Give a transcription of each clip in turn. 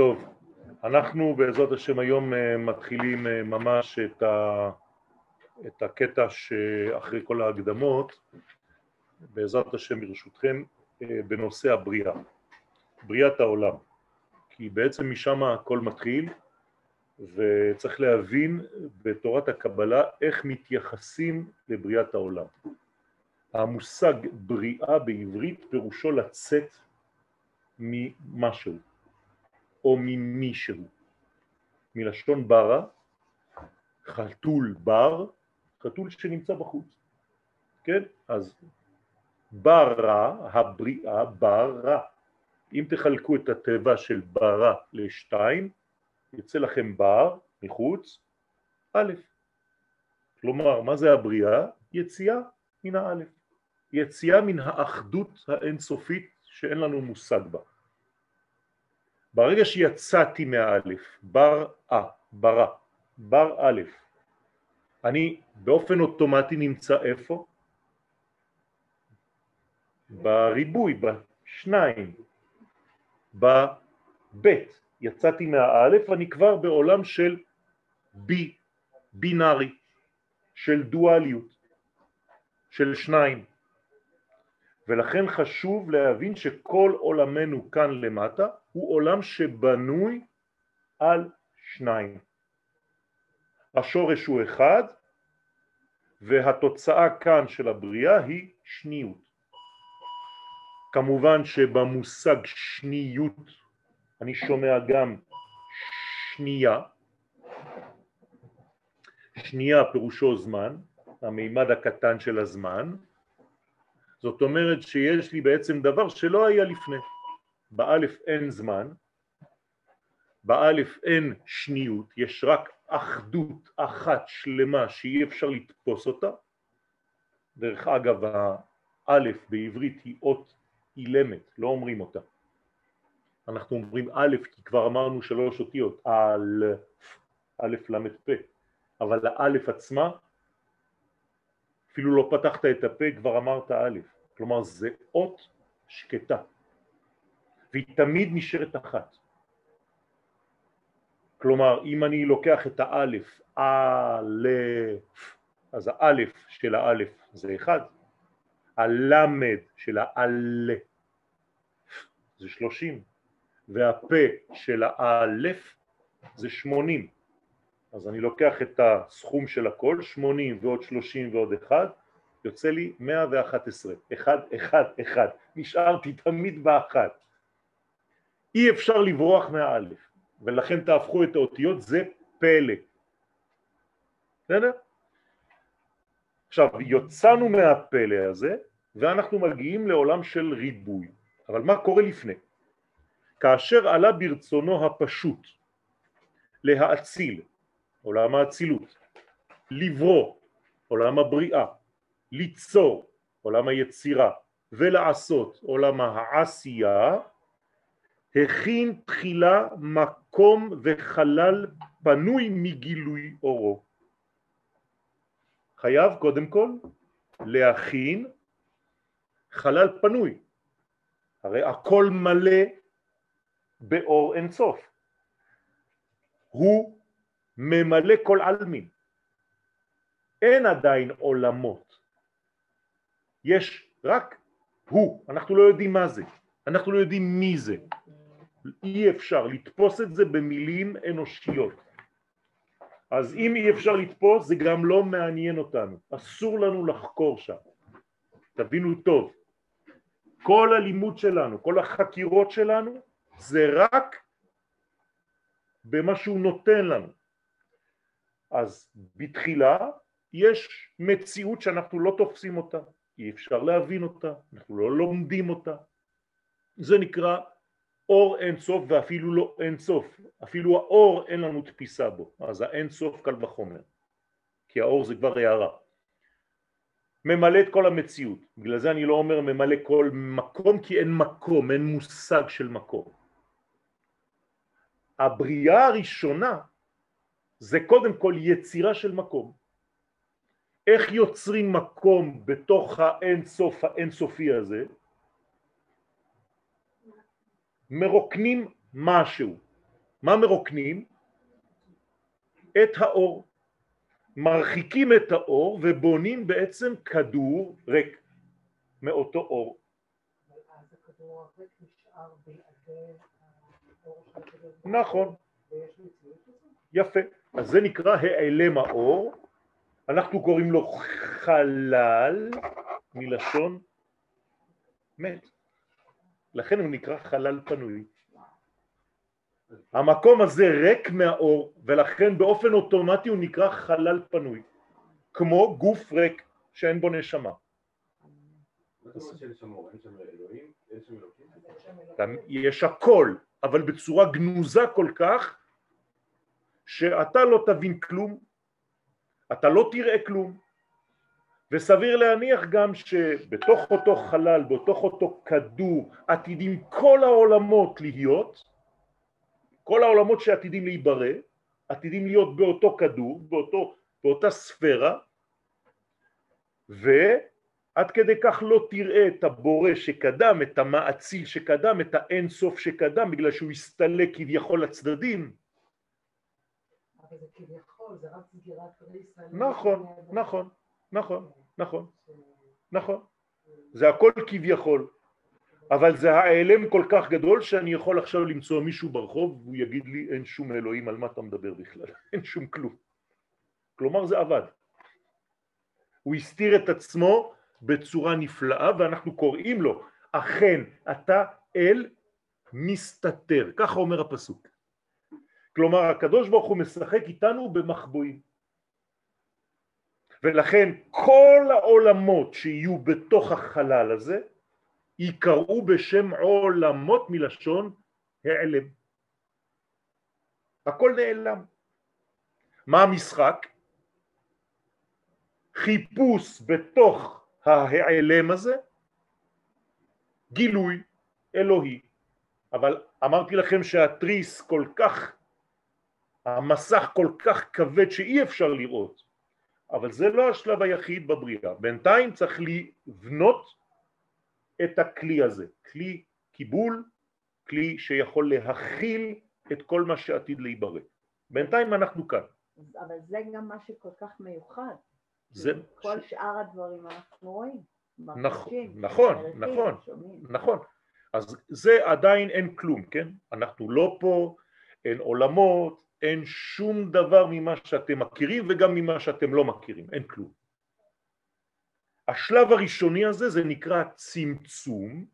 טוב, אנחנו בעזרת השם היום אה, מתחילים אה, ממש את, ה, את הקטע שאחרי כל ההקדמות, בעזרת השם ברשותכם, אה, בנושא הבריאה, בריאת העולם, כי בעצם משם הכל מתחיל וצריך להבין בתורת הקבלה איך מתייחסים לבריאת העולם. המושג בריאה בעברית פירושו לצאת ממשהו או ממישהו. מלשון ברה, חתול בר, חתול שנמצא בחוץ, כן? אז ברה, הבריאה, ברה. אם תחלקו את הטבע של ברה לשתיים, יוצא לכם בר מחוץ, א'. כלומר, מה זה הבריאה? יציאה מן האלף. יציאה מן האחדות האינסופית שאין לנו מושג בה. ברגע שיצאתי מהאלף, בר אה, ברא, בר א', אני באופן אוטומטי נמצא איפה? בריבוי, בשניים, בבית. יצאתי מהאלף, אני כבר בעולם של בי, בינארי, של דואליות, של שניים. ולכן חשוב להבין שכל עולמנו כאן למטה הוא עולם שבנוי על שניים. השורש הוא אחד והתוצאה כאן של הבריאה היא שניות. כמובן שבמושג שניות אני שומע גם שנייה, שנייה פירושו זמן, המימד הקטן של הזמן, זאת אומרת שיש לי בעצם דבר שלא היה לפני. באלף אין זמן, באלף אין שניות, יש רק אחדות אחת שלמה שאי אפשר לתפוס אותה. דרך אגב, האלף בעברית היא אות אילמת, לא אומרים אותה. אנחנו אומרים א', כי כבר אמרנו שלוש אותיות, א', א', ל', פ', אבל האלף עצמה אפילו לא פתחת את הפה, כבר אמרת א', כלומר זה אות שקטה, והיא תמיד נשארת אחת. כלומר, אם אני לוקח את האלף, א', אז האלף של האלף זה אחד, הלמד של האלף זה שלושים, והפה של האלף זה שמונים. אז אני לוקח את הסכום של הכל, 80 ועוד 30 ועוד 1, יוצא לי 111, 1, 1, 1, נשארתי תמיד באחת. אי אפשר לברוח מהאלף, ולכן תהפכו את האותיות, זה פלא. בסדר? עכשיו, יוצאנו מהפלא הזה, ואנחנו מגיעים לעולם של ריבוי. אבל מה קורה לפני? כאשר עלה ברצונו הפשוט להאציל עולם האצילות, לברוא, עולם הבריאה, ליצור, עולם היצירה, ולעשות, עולם העשייה, הכין תחילה מקום וחלל פנוי מגילוי אורו. חייב קודם כל להכין חלל פנוי, הרי הכל מלא באור אינסוף. הוא ממלא כל עלמין. אין עדיין עולמות. יש רק הוא, אנחנו לא יודעים מה זה, אנחנו לא יודעים מי זה. אי אפשר לתפוס את זה במילים אנושיות. אז אם אי אפשר לתפוס זה גם לא מעניין אותנו, אסור לנו לחקור שם. תבינו טוב, כל הלימוד שלנו, כל החקירות שלנו זה רק במה שהוא נותן לנו. אז בתחילה יש מציאות שאנחנו לא תופסים אותה, אי אפשר להבין אותה, אנחנו לא לומדים אותה. זה נקרא אור אין סוף ואפילו לא אין סוף, אפילו האור אין לנו תפיסה בו, אז האין סוף קל וחומר, כי האור זה כבר הערה. ממלא את כל המציאות, בגלל זה אני לא אומר ממלא כל מקום כי אין מקום, אין מושג של מקום. הבריאה הראשונה זה קודם כל יצירה של מקום. איך יוצרים מקום בתוך האינסוף האינסופי הזה? מרוקנים משהו. מה מרוקנים? את האור. מרחיקים את האור ובונים בעצם כדור ריק מאותו אור. נכון. יפה. אז זה נקרא העלם האור, אנחנו קוראים לו חלל מלשון מת. לכן הוא נקרא חלל פנוי. המקום הזה ריק מהאור ולכן באופן אוטומטי הוא נקרא חלל פנוי. כמו גוף ריק שאין בו נשמה. יש הכל אבל בצורה גנוזה כל כך שאתה לא תבין כלום אתה לא תראה כלום וסביר להניח גם שבתוך אותו חלל, בתוך אותו כדור עתידים כל העולמות להיות כל העולמות שעתידים להיברא עתידים להיות באותו כדור, באותו, באותה ספירה ועד כדי כך לא תראה את הבורא שקדם, את המאציל שקדם, את האין סוף שקדם בגלל שהוא הסתלק כביכול לצדדים. אבל זה כביכול, זה רק סגירת נכון, נכון, נכון, נכון, נכון זה הכל כביכול אבל זה העלם כל כך גדול שאני יכול עכשיו למצוא מישהו ברחוב והוא יגיד לי אין שום אלוהים על מה אתה מדבר בכלל, אין שום כלום. כלומר זה עבד. הוא הסתיר את עצמו בצורה נפלאה ואנחנו קוראים לו אכן אתה אל מסתתר, ככה אומר הפסוק. כלומר הקדוש ברוך הוא משחק איתנו במחבואים. ולכן כל העולמות שיהיו בתוך החלל הזה יקראו בשם עולמות מלשון העלם. הכל נעלם. מה המשחק? חיפוש בתוך ההעלם הזה, גילוי אלוהי. אבל אמרתי לכם שהתריס כל כך, המסך כל כך כבד שאי אפשר לראות, אבל זה לא השלב היחיד בבריאה. בינתיים צריך לבנות את הכלי הזה, כלי קיבול, כלי שיכול להכיל את כל מה שעתיד להיברא. בינתיים אנחנו כאן. אבל זה גם מה שכל כך מיוחד. זה... כל ש... שאר הדברים אנחנו רואים. נכון, נכון, נכון, נכון. אז זה עדיין אין כלום, כן? אנחנו לא פה, אין עולמות, אין שום דבר ממה שאתם מכירים וגם ממה שאתם לא מכירים, אין כלום. השלב הראשוני הזה זה נקרא צמצום,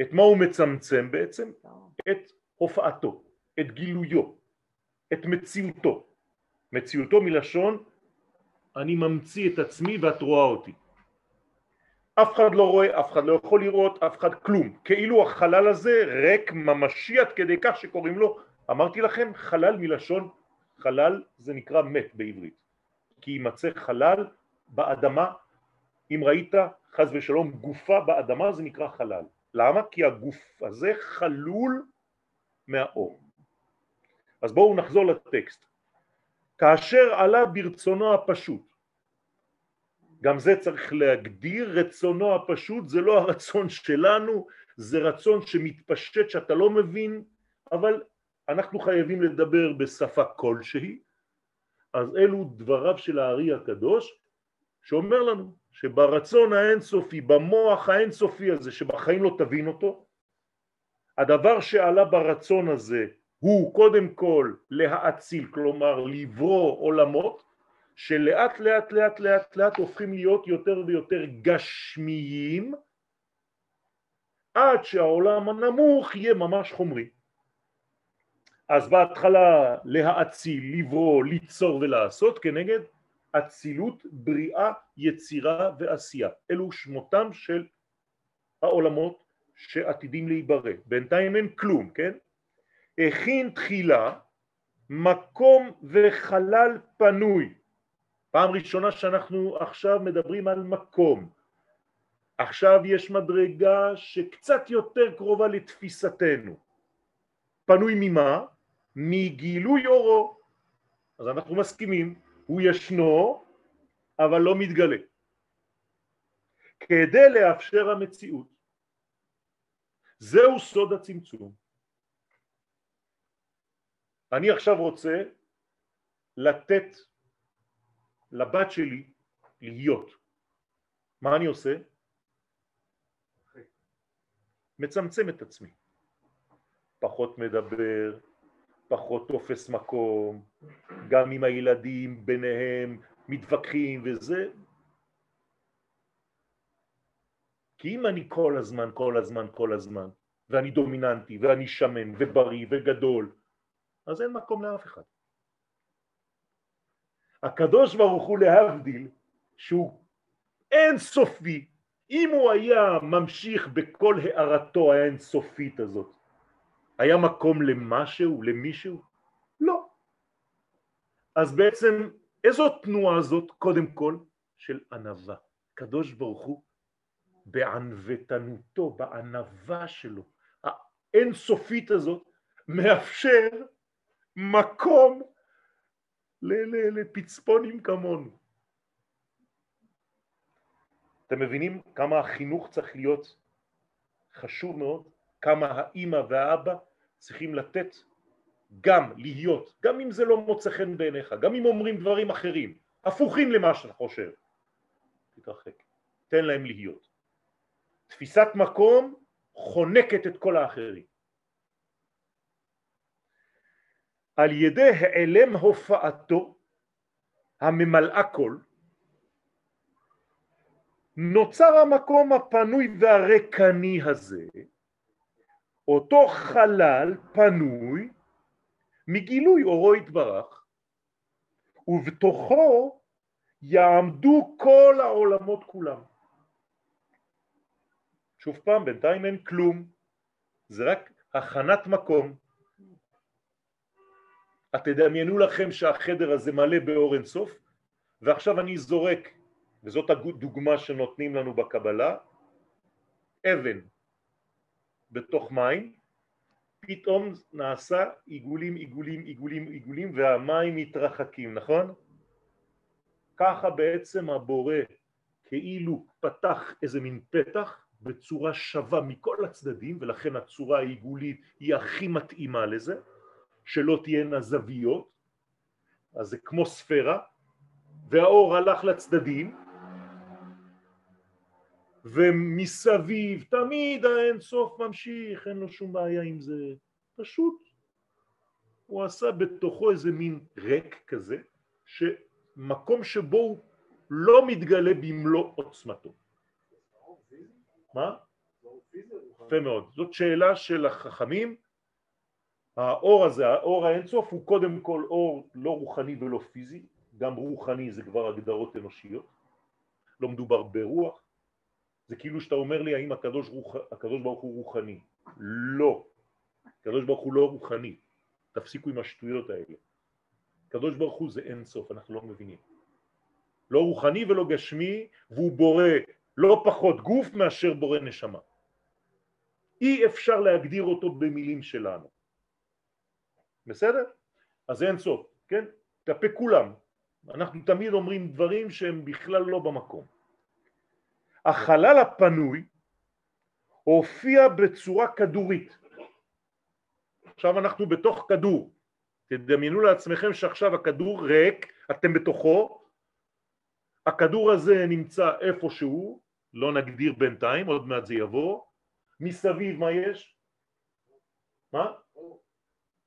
את מה הוא מצמצם בעצם? את הופעתו, את גילויו, את מציאותו. מציאותו מלשון אני ממציא את עצמי ואת רואה אותי. אף אחד לא רואה, אף אחד לא יכול לראות, אף אחד כלום. כאילו החלל הזה ריק ממשי עד כדי כך שקוראים לו, אמרתי לכם, חלל מלשון חלל זה נקרא מת בעברית. כי יימצא חלל באדמה אם ראית חז ושלום גופה באדמה זה נקרא חלל. למה? כי הגוף הזה חלול מהאור. אז בואו נחזור לטקסט. כאשר עלה ברצונו הפשוט, גם זה צריך להגדיר, רצונו הפשוט זה לא הרצון שלנו, זה רצון שמתפשט שאתה לא מבין, אבל אנחנו חייבים לדבר בשפה כלשהי, אז אלו דבריו של הארי הקדוש שאומר לנו שברצון האינסופי, במוח האינסופי הזה שבחיים לא תבין אותו, הדבר שעלה ברצון הזה הוא קודם כל להאציל, כלומר לברוא עולמות שלאט לאט לאט לאט לאט הופכים להיות יותר ויותר גשמיים עד שהעולם הנמוך יהיה ממש חומרי. אז בהתחלה להאציל, לברוא, ליצור ולעשות כנגד אצילות, בריאה, יצירה ועשייה. אלו שמותם של העולמות שעתידים להיברא. בינתיים אין כלום, כן? הכין תחילה מקום וחלל פנוי. פעם ראשונה שאנחנו עכשיו מדברים על מקום. עכשיו יש מדרגה שקצת יותר קרובה לתפיסתנו. פנוי ממה? מגילוי אורו. אז אנחנו מסכימים הוא ישנו אבל לא מתגלה כדי לאפשר המציאות זהו סוד הצמצום אני עכשיו רוצה לתת לבת שלי להיות. מה אני עושה? מצמצם את עצמי. פחות מדבר, פחות תופס מקום, גם עם הילדים ביניהם מתווכחים וזה. כי אם אני כל הזמן, כל הזמן, כל הזמן, ואני דומיננטי, ואני שמן, ובריא, וגדול, אז אין מקום לאף אחד. הקדוש ברוך הוא להבדיל, שהוא אין סופי, אם הוא היה ממשיך בכל הערתו האינסופית הזאת, היה מקום למשהו, למישהו? לא. אז בעצם איזו תנועה זאת? קודם כל של ענווה. קדוש ברוך הוא בענוותנותו, בענווה שלו, האינסופית הזאת, מאפשר מקום לפצפונים כמונו. אתם מבינים כמה החינוך צריך להיות חשוב מאוד, כמה האימא והאבא צריכים לתת גם להיות, גם אם זה לא מוצא חן בעיניך, גם אם אומרים דברים אחרים, הפוכים למה שאתה חושב, תתרחק, תן להם להיות. תפיסת מקום חונקת את כל האחרים. על ידי העלם הופעתו הממלאה כל, נוצר המקום הפנוי והרקני הזה, אותו חלל פנוי מגילוי אורו יתברך, ובתוכו יעמדו כל העולמות כולם. שוב פעם, בינתיים אין כלום, זה רק הכנת מקום. תדמיינו לכם שהחדר הזה מלא באור אינסוף, ועכשיו אני זורק, וזאת הדוגמה שנותנים לנו בקבלה, אבן בתוך מים, פתאום נעשה עיגולים, עיגולים, עיגולים, עיגולים, והמים מתרחקים, נכון? ככה בעצם הבורא כאילו פתח איזה מין פתח בצורה שווה מכל הצדדים, ולכן הצורה העיגולית היא הכי מתאימה לזה, שלא תהיינה זוויות, אז זה כמו ספירה, והאור הלך לצדדים, ומסביב תמיד האין סוף ממשיך, אין לו שום בעיה עם זה, פשוט הוא עשה בתוכו איזה מין ריק כזה, שמקום שבו הוא לא מתגלה במלוא עוצמתו. מה? יפה מאוד. זאת שאלה של החכמים. האור הזה, האור האינסוף, הוא קודם כל אור לא רוחני ולא פיזי, גם רוחני זה כבר הגדרות אנושיות, לא מדובר ברוח, זה כאילו שאתה אומר לי האם הקדוש, רוח, הקדוש ברוך הוא רוחני. לא, הקדוש ברוך הוא לא רוחני, תפסיקו עם השטויות האלה. הקדוש ברוך הוא זה אין סוף, אנחנו לא מבינים. לא רוחני ולא גשמי, והוא בורא לא פחות גוף מאשר בורא נשמה. אי אפשר להגדיר אותו במילים שלנו. בסדר? אז אין סוף, כן? כלפי כולם. אנחנו תמיד אומרים דברים שהם בכלל לא במקום. החלל הפנוי הופיע בצורה כדורית. עכשיו אנחנו בתוך כדור. תדמיינו לעצמכם שעכשיו הכדור ריק, אתם בתוכו, הכדור הזה נמצא איפשהו, לא נגדיר בינתיים, עוד מעט זה יבוא, מסביב מה יש? מה?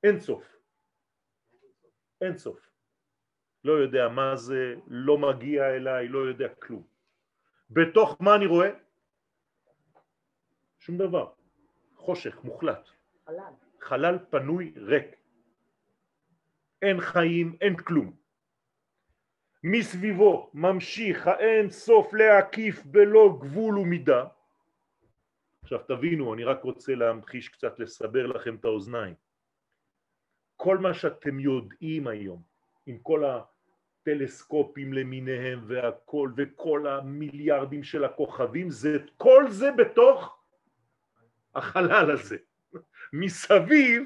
אין סוף. אין סוף. לא יודע מה זה, לא מגיע אליי, לא יודע כלום. בתוך מה אני רואה? שום דבר. חושך, מוחלט. חלל. חלל פנוי ריק. אין חיים, אין כלום. מסביבו ממשיך האין סוף להקיף בלא גבול ומידה. עכשיו תבינו, אני רק רוצה להמחיש קצת, לסבר לכם את האוזניים. כל מה שאתם יודעים היום, עם כל הטלסקופים למיניהם והכל, וכל המיליארדים של הכוכבים, זה, כל זה בתוך החלל הזה. מסביב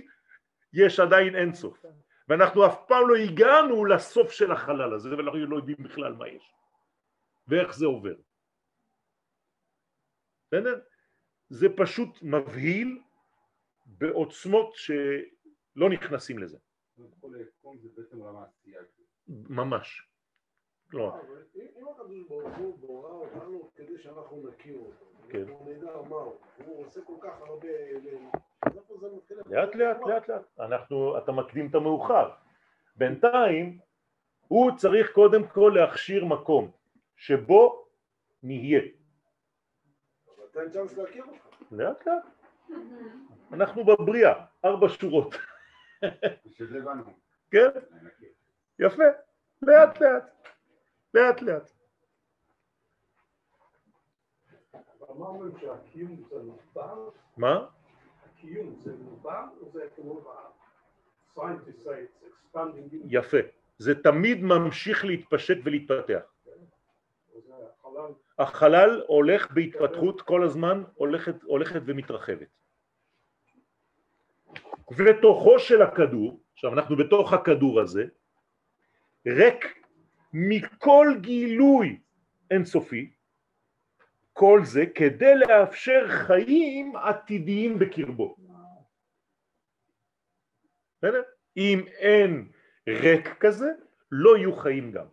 יש עדיין אינסוף. ואנחנו אף פעם לא הגענו לסוף של החלל הזה ואנחנו לא יודעים בכלל מה יש ואיך זה עובר. בסדר? זה פשוט מבהיל בעוצמות שלא נכנסים לזה. האור זה בעצם עולם העשייה. ממש. כלומר, אבל אם הקדוש ברוך הוא בורא אותנו כדי שאנחנו נכיר אותו, כן. אנחנו נדע מה הוא, הוא עושה כל כך הרבה? לאט לאט לאט לאט, אנחנו, אתה מקדים את המאוחר. בינתיים הוא צריך קודם כל להכשיר מקום שבו נהיה. אבל תן צ'אנס להכיר אותך. לאט לאט. אנחנו בבריאה, ארבע שורות. כן? יפה, לאט לאט, לאט לאט. מה יפה. זה תמיד ממשיך להתפשט ולהתפתח. החלל החלל הולך בהתפתחות כל הזמן, הולכת, הולכת ומתרחבת. ותוכו של הכדור, עכשיו אנחנו בתוך הכדור הזה, ריק מכל גילוי אינסופי, כל זה כדי לאפשר חיים עתידיים בקרבו. בסדר? אם אין ריק כזה, לא יהיו חיים גם.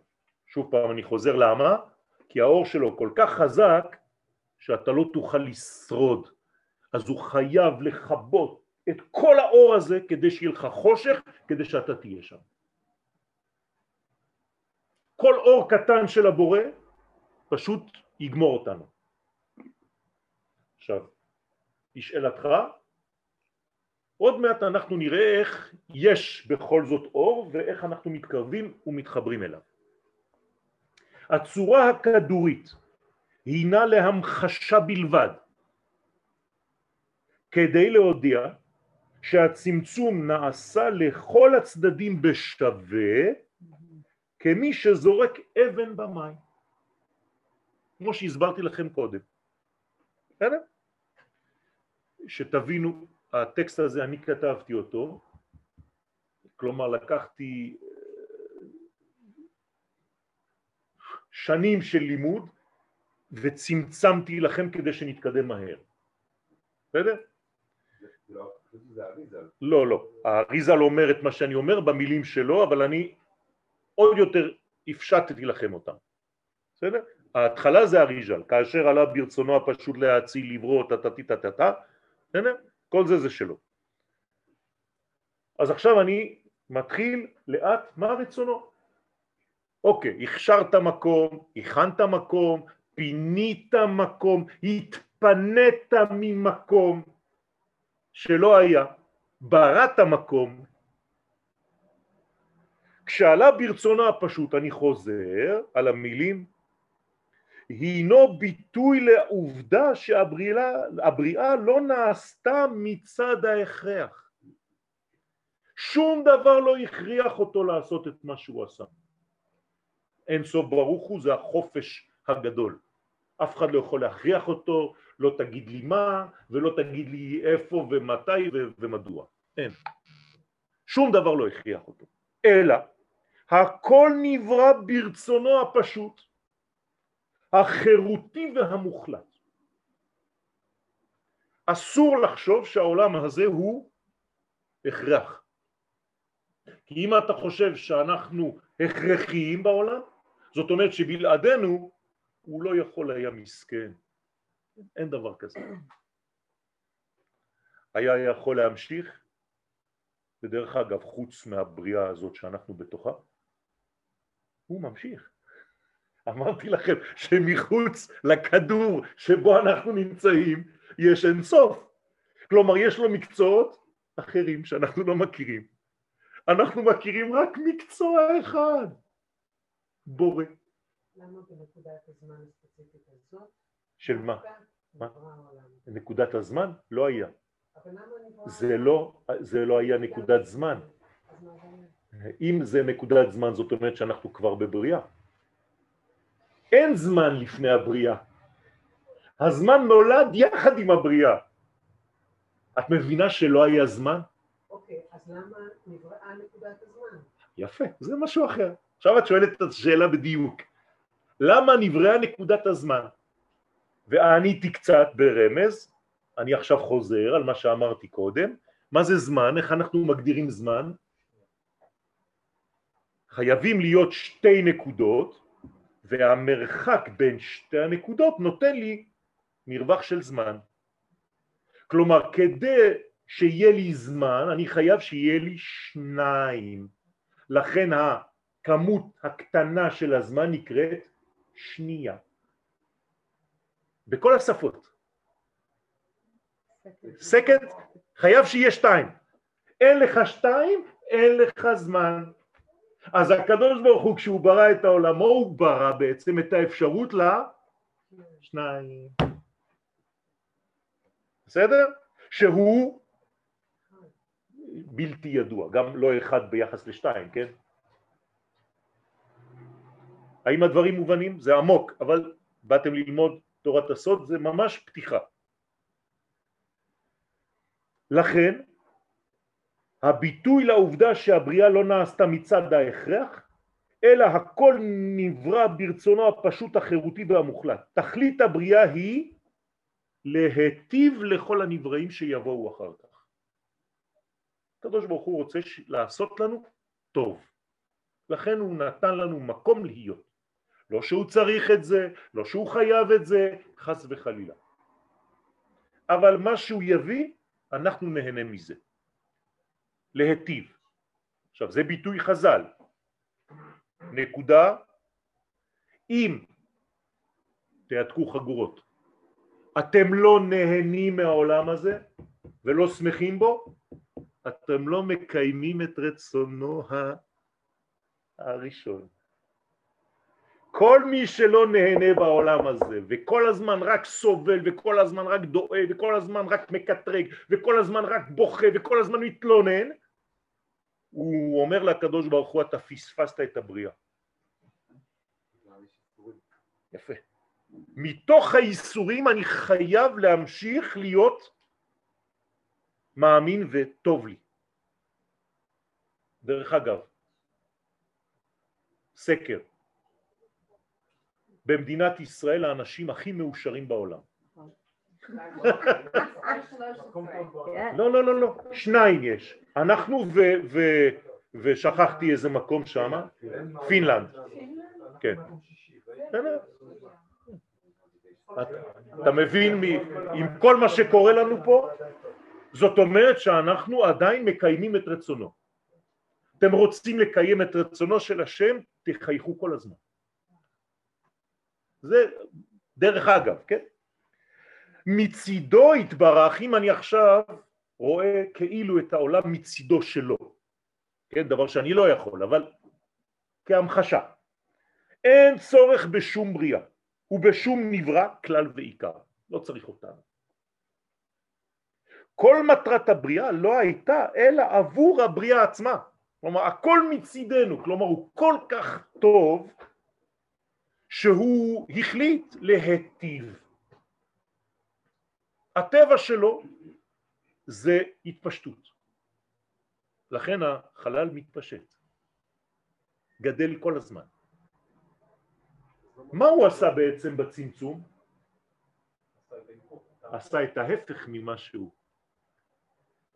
שוב פעם אני חוזר למה? כי האור שלו כל כך חזק שאתה לא תוכל לשרוד. אז הוא חייב לכבות את כל האור הזה כדי שיהיה לך חושך, כדי שאתה תהיה שם. כל אור קטן של הבורא פשוט יגמור אותנו. עכשיו, לשאלתך, עוד מעט אנחנו נראה איך יש בכל זאת אור ואיך אנחנו מתקרבים ומתחברים אליו. הצורה הכדורית הינה להמחשה בלבד כדי להודיע שהצמצום נעשה לכל הצדדים בשווה כמי שזורק אבן במים כמו שהסברתי לכם קודם בסדר? שתבינו הטקסט הזה אני כתבתי אותו כלומר לקחתי שנים של לימוד וצמצמתי לכם כדי שנתקדם מהר. בסדר? לא, אריזה. לא, לא. האריזל אומר את מה שאני אומר במילים שלו, אבל אני עוד יותר הפשטתי לכם אותם. בסדר? ההתחלה זה אריז'ל, כאשר עלה ברצונו הפשוט להציל לברוא טה-טה-טה-טה, בסדר? כל זה זה שלו. אז עכשיו אני מתחיל לאט מה רצונו. אוקיי, הכשרת מקום, הכנת מקום, פינית מקום, התפנית ממקום שלא היה, בראת מקום. כשעלה ברצונו הפשוט, אני חוזר על המילים, הינו ביטוי לעובדה שהבריאה לא נעשתה מצד ההכרח. שום דבר לא הכריח אותו לעשות את מה שהוא עשה. אין סוף ברוך הוא זה החופש הגדול. אף אחד לא יכול להכריח אותו, לא תגיד לי מה ולא תגיד לי איפה ומתי ומדוע. אין. שום דבר לא הכריח אותו. אלא הכל נברא ברצונו הפשוט, החירותי והמוחלט. אסור לחשוב שהעולם הזה הוא הכרח. כי אם אתה חושב שאנחנו הכרחיים בעולם, זאת אומרת שבלעדינו הוא לא יכול היה מסכן. אין דבר כזה. היה יכול להמשיך, ודרך אגב, חוץ מהבריאה הזאת שאנחנו בתוכה, הוא ממשיך. אמרתי לכם שמחוץ לכדור שבו אנחנו נמצאים יש אין סוף. כלומר, יש לו מקצועות אחרים שאנחנו לא מכירים. אנחנו מכירים רק מקצוע אחד, בורא. למה בנקודת הזמן הספציפית הזאת? של מה? מה? נקודת הזמן? לא היה. זה לא, זה לא היה נקודת זמן. אם זה נקודת זמן זאת אומרת שאנחנו כבר בבריאה. אין זמן לפני הבריאה. הזמן נולד יחד עם הבריאה. את מבינה שלא היה זמן? אוקיי, אז למה נבראה נקודת הזמן? יפה, זה משהו אחר. עכשיו את שואלת את השאלה בדיוק. למה נבראה נקודת הזמן? ועניתי קצת ברמז, אני עכשיו חוזר על מה שאמרתי קודם. מה זה זמן? איך אנחנו מגדירים זמן? חייבים להיות שתי נקודות והמרחק בין שתי הנקודות נותן לי מרווח של זמן. כלומר, כדי שיהיה לי זמן, אני חייב שיהיה לי שניים. לכן הכמות הקטנה של הזמן נקראת שנייה. בכל השפות. סקנד חייב שיהיה שתיים. אין לך שתיים, אין לך זמן. אז הקדוש ברוך הוא כשהוא ברא את העולמו הוא ברא בעצם את האפשרות לשניים. בסדר? שהוא בלתי ידוע, גם לא אחד ביחס לשתיים, כן? האם הדברים מובנים? זה עמוק, אבל באתם ללמוד תורת הסוד, זה ממש פתיחה. לכן, הביטוי לעובדה שהבריאה לא נעשתה מצד ההכרח, אלא הכל נברא ברצונו הפשוט החירותי והמוחלט. תכלית הבריאה היא להיטיב לכל הנבראים שיבואו אחר כך. הקדוש ברוך הוא רוצה לעשות לנו טוב, לכן הוא נתן לנו מקום להיות. לא שהוא צריך את זה, לא שהוא חייב את זה, חס וחלילה. אבל מה שהוא יביא, אנחנו נהנה מזה. להיטיב. עכשיו זה ביטוי חז"ל. נקודה, אם תעתקו חגורות, אתם לא נהנים מהעולם הזה ולא שמחים בו, אתם לא מקיימים את רצונו הראשון. כל מי שלא נהנה בעולם הזה וכל הזמן רק סובל וכל הזמן רק דואג וכל הזמן רק מקטרג וכל הזמן רק בוכה וכל הזמן מתלונן הוא אומר לקדוש ברוך הוא אתה פספסת את הבריאה. יפה. מתוך האיסורים אני חייב להמשיך להיות מאמין וטוב לי. דרך אגב, סקר, במדינת ישראל האנשים הכי מאושרים בעולם. לא, לא, לא, לא, שניים יש. אנחנו. ושכחתי איזה מקום שם, פינלנד. כן. אתה מבין עם כל מה שקורה לנו פה? זאת אומרת שאנחנו עדיין מקיימים את רצונו. אתם רוצים לקיים את רצונו של השם, תחייכו כל הזמן. זה דרך אגב, כן? מצידו יתברך, אם אני עכשיו רואה כאילו את העולם מצידו שלו, כן, דבר שאני לא יכול, אבל כהמחשה, אין צורך בשום בריאה ובשום נברא כלל ועיקר, לא צריך אותנו. כל מטרת הבריאה לא הייתה אלא עבור הבריאה עצמה, כלומר הכל מצידנו, כלומר הוא כל כך טוב שהוא החליט להיטיב. הטבע שלו זה התפשטות. לכן החלל מתפשט, גדל כל הזמן. מה הוא עשה בעצם בצמצום? עשה את ההפך ממה שהוא.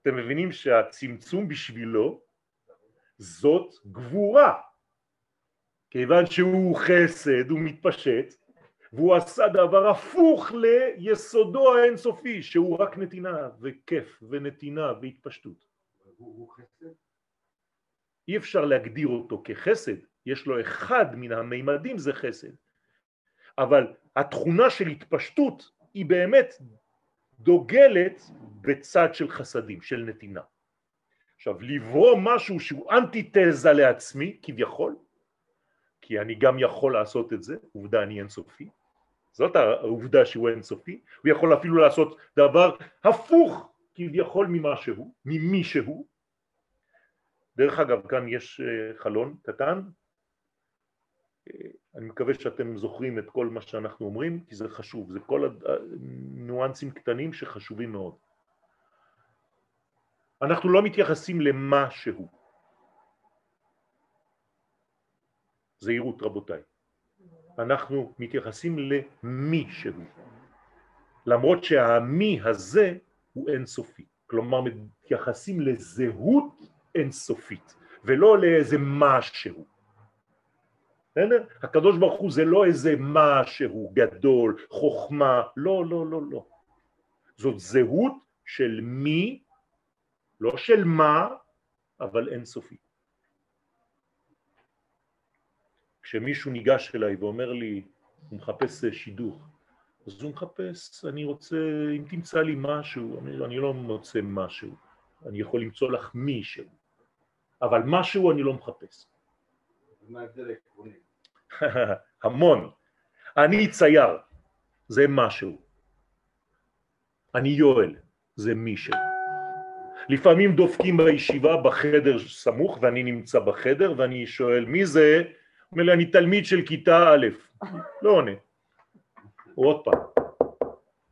אתם מבינים שהצמצום בשבילו זאת גבורה. כיוון שהוא חסד, הוא מתפשט, והוא עשה דבר הפוך ליסודו האינסופי, שהוא רק נתינה וכיף ונתינה והתפשטות. הוא חסד? אי אפשר להגדיר אותו כחסד, יש לו אחד מן המימדים זה חסד. אבל התכונה של התפשטות היא באמת דוגלת בצד של חסדים, של נתינה. עכשיו, לברוא משהו שהוא אנטיתזה לעצמי, כביכול, כי אני גם יכול לעשות את זה, עובדה אני אינסופי, זאת העובדה שהוא אינסופי, הוא יכול אפילו לעשות דבר הפוך כביכול ממה שהוא, ממי שהוא. דרך אגב, כאן יש אה, חלון קטן, אה, אני מקווה שאתם זוכרים את כל מה שאנחנו אומרים, כי זה חשוב, זה כל הניואנסים קטנים שחשובים מאוד. אנחנו לא מתייחסים למה שהוא. זהירות רבותיי. אנחנו מתייחסים למי שהוא. למרות שהמי הזה הוא אינסופי. כלומר מתייחסים לזהות אינסופית ולא לאיזה משהו. בסדר? הקדוש ברוך הוא זה לא איזה משהו גדול, חוכמה, לא, לא, לא, לא. זאת זהות של מי, לא של מה, אבל אינסופי. כשמישהו ניגש אליי ואומר לי, הוא מחפש שידוך, אז הוא מחפש, אני רוצה, אם תמצא לי משהו, אני, אני לא מוצא משהו, אני יכול למצוא לך מישהו, אבל משהו אני לא מחפש. מה ההבדל העקרוני? המון. אני צייר, זה משהו. אני יואל, זה מישהו. לפעמים דופקים בישיבה בחדר סמוך ואני נמצא בחדר ואני שואל מי זה? אומר לי אני תלמיד של כיתה א', לא עונה. עוד פעם.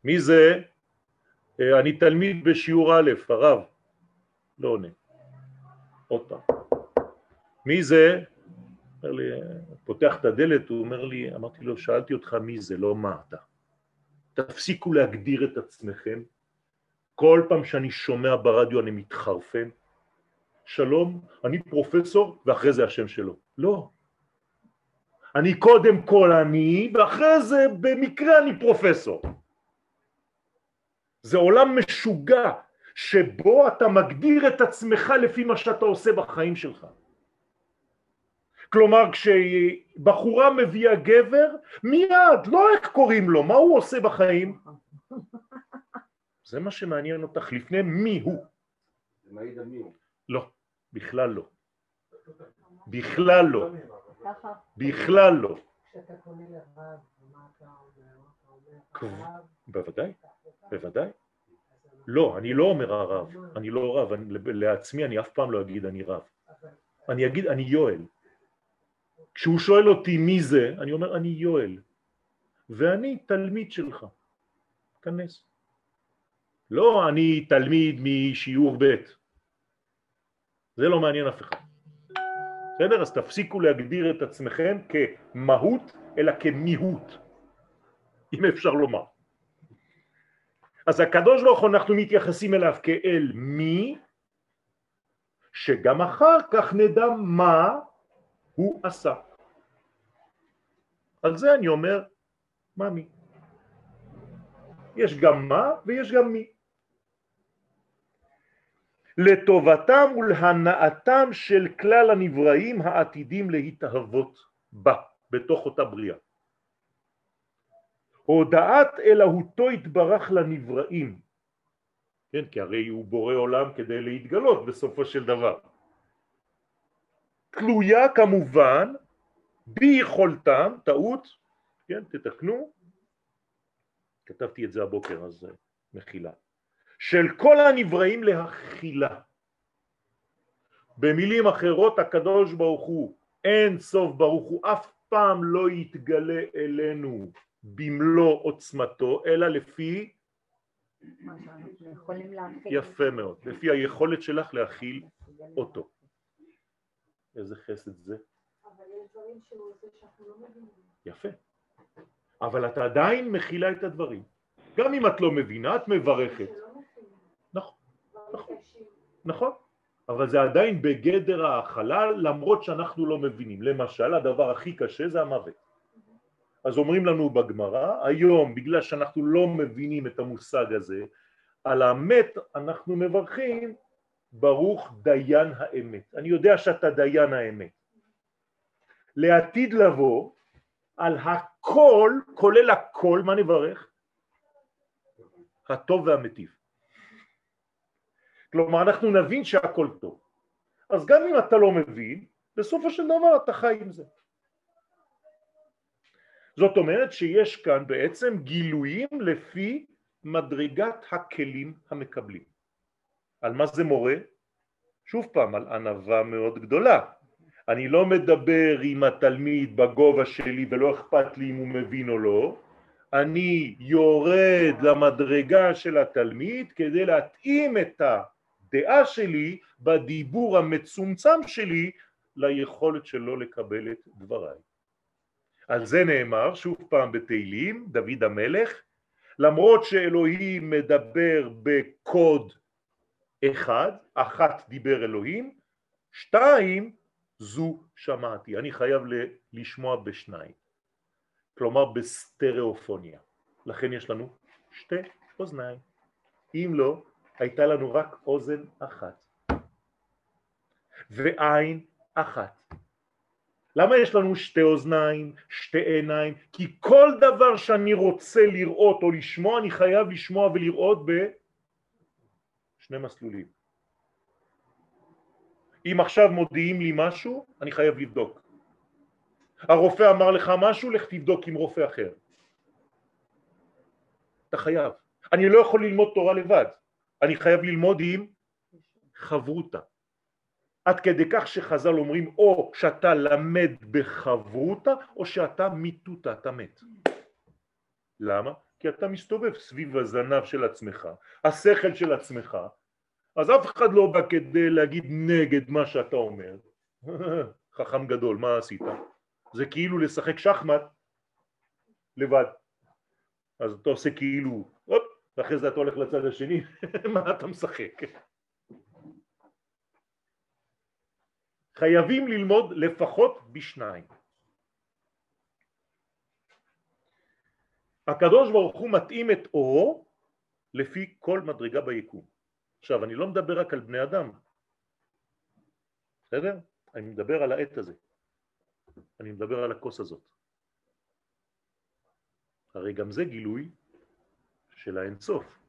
מי זה? "אה, אני תלמיד בשיעור א', הרב. לא עונה. עוד פעם. מי זה? אומר לי, פותח את הדלת, הוא אומר לי, אמרתי לו, שאלתי אותך מי זה, לא מה אתה. תפסיקו להגדיר את עצמכם. כל פעם שאני שומע ברדיו אני מתחרפן. שלום, אני פרופסור, ואחרי זה השם שלו. לא. אני קודם כל אני, ואחרי זה במקרה אני פרופסור. זה עולם משוגע, שבו אתה מגדיר את עצמך לפי מה שאתה עושה בחיים שלך. כלומר כשבחורה מביאה גבר, מיד, לא איך קוראים לו, מה הוא עושה בחיים? זה מה שמעניין אותך לפני מי הוא. זה מעיד על מי הוא. לא, בכלל לא. בכלל לא, ככה, בכלל לא. כשאתה פונה לרב, מה אתה אומר? אתה אומר, כבר- הרב, בוודאי, בוודאי. לא, אני לא אומר הרב, אני לא רב, לעצמי אני אף פעם לא אגיד אני רב. אני אגיד אני יואל. כשהוא שואל אותי מי זה, אני אומר אני יואל. ואני תלמיד שלך. כנס. לא אני תלמיד משיעור ב'. זה לא מעניין אף אחד. בסדר? אז תפסיקו להגדיר את עצמכם כמהות, אלא כמיהות, אם אפשר לומר. אז הקדוש ברוך הוא אנחנו מתייחסים אליו כאל מי, שגם אחר כך נדע מה הוא עשה. על זה אני אומר, מה מי? יש גם מה ויש גם מי. לטובתם ולהנאתם של כלל הנבראים העתידים להתאהבות בה, בתוך אותה בריאה. הודעת אלוהותו יתברך לנבראים, כן, כי הרי הוא בורא עולם כדי להתגלות בסופו של דבר. תלויה כמובן ביכולתם, טעות, כן, תתקנו, כתבתי את זה הבוקר אז אה, מחילה, של כל הנבראים להכילה. במילים אחרות הקדוש ברוך הוא אין סוף ברוך הוא אף פעם לא יתגלה אלינו במלוא עוצמתו אלא לפי. יפה מאוד, לפי היכולת שלך להכיל אותו. איזה חסד זה. לא. יפה. אבל את עדיין מכילה את הדברים. גם אם את לא מבינה, את מברכת. שלא מבינים. נכון, דברים נכון. נכון. אבל זה עדיין בגדר ההכלה למרות שאנחנו לא מבינים. למשל, הדבר הכי קשה זה המוות. אז אומרים לנו בגמרא, היום בגלל שאנחנו לא מבינים את המושג הזה, על המת אנחנו מברכים ברוך דיין האמת. אני יודע שאתה דיין האמת. לעתיד לבוא, על הכל, כולל הכל, מה נברך? הטוב והמטיב. כלומר, אנחנו נבין שהכל טוב. אז גם אם אתה לא מבין, בסופו של דבר אתה חי עם זה. זאת אומרת שיש כאן בעצם גילויים לפי מדרגת הכלים המקבלים. על מה זה מורה? שוב פעם, על ענווה מאוד גדולה. אני לא מדבר עם התלמיד בגובה שלי ולא אכפת לי אם הוא מבין או לא, אני יורד למדרגה של התלמיד כדי להתאים את הדעה שלי בדיבור המצומצם שלי ליכולת שלו לקבל את דבריי. על זה נאמר שוב פעם בתהילים, דוד המלך, למרות שאלוהים מדבר בקוד אחד, אחת דיבר אלוהים, שתיים, זו שמעתי. אני חייב לשמוע בשניים, כלומר בסטריאופוניה. לכן יש לנו שתי אוזניים. אם לא, הייתה לנו רק אוזן אחת ועין אחת. למה יש לנו שתי אוזניים, שתי עיניים? כי כל דבר שאני רוצה לראות או לשמוע, אני חייב לשמוע ולראות בשני מסלולים. אם עכשיו מודיעים לי משהו, אני חייב לבדוק. הרופא אמר לך משהו, לך תבדוק עם רופא אחר. אתה חייב. אני לא יכול ללמוד תורה לבד, אני חייב ללמוד עם חברותה. עד כדי כך שחז"ל אומרים או שאתה למד בחברותה או שאתה מיתותה, אתה מת. למה? כי אתה מסתובב סביב הזנב של עצמך, השכל של עצמך, אז אף אחד לא בא כדי להגיד נגד מה שאתה אומר. חכם גדול, מה עשית? זה כאילו לשחק שחמט לבד. אז אתה עושה כאילו, הופ, ואחרי זה אתה הולך לצד השני, מה אתה משחק? חייבים ללמוד לפחות בשניים. הקדוש ברוך הוא מתאים את אורו לפי כל מדרגה ביקום. עכשיו, אני לא מדבר רק על בני אדם, בסדר? אני מדבר על העת הזה. אני מדבר על הכוס הזאת. הרי גם זה גילוי של האינסוף.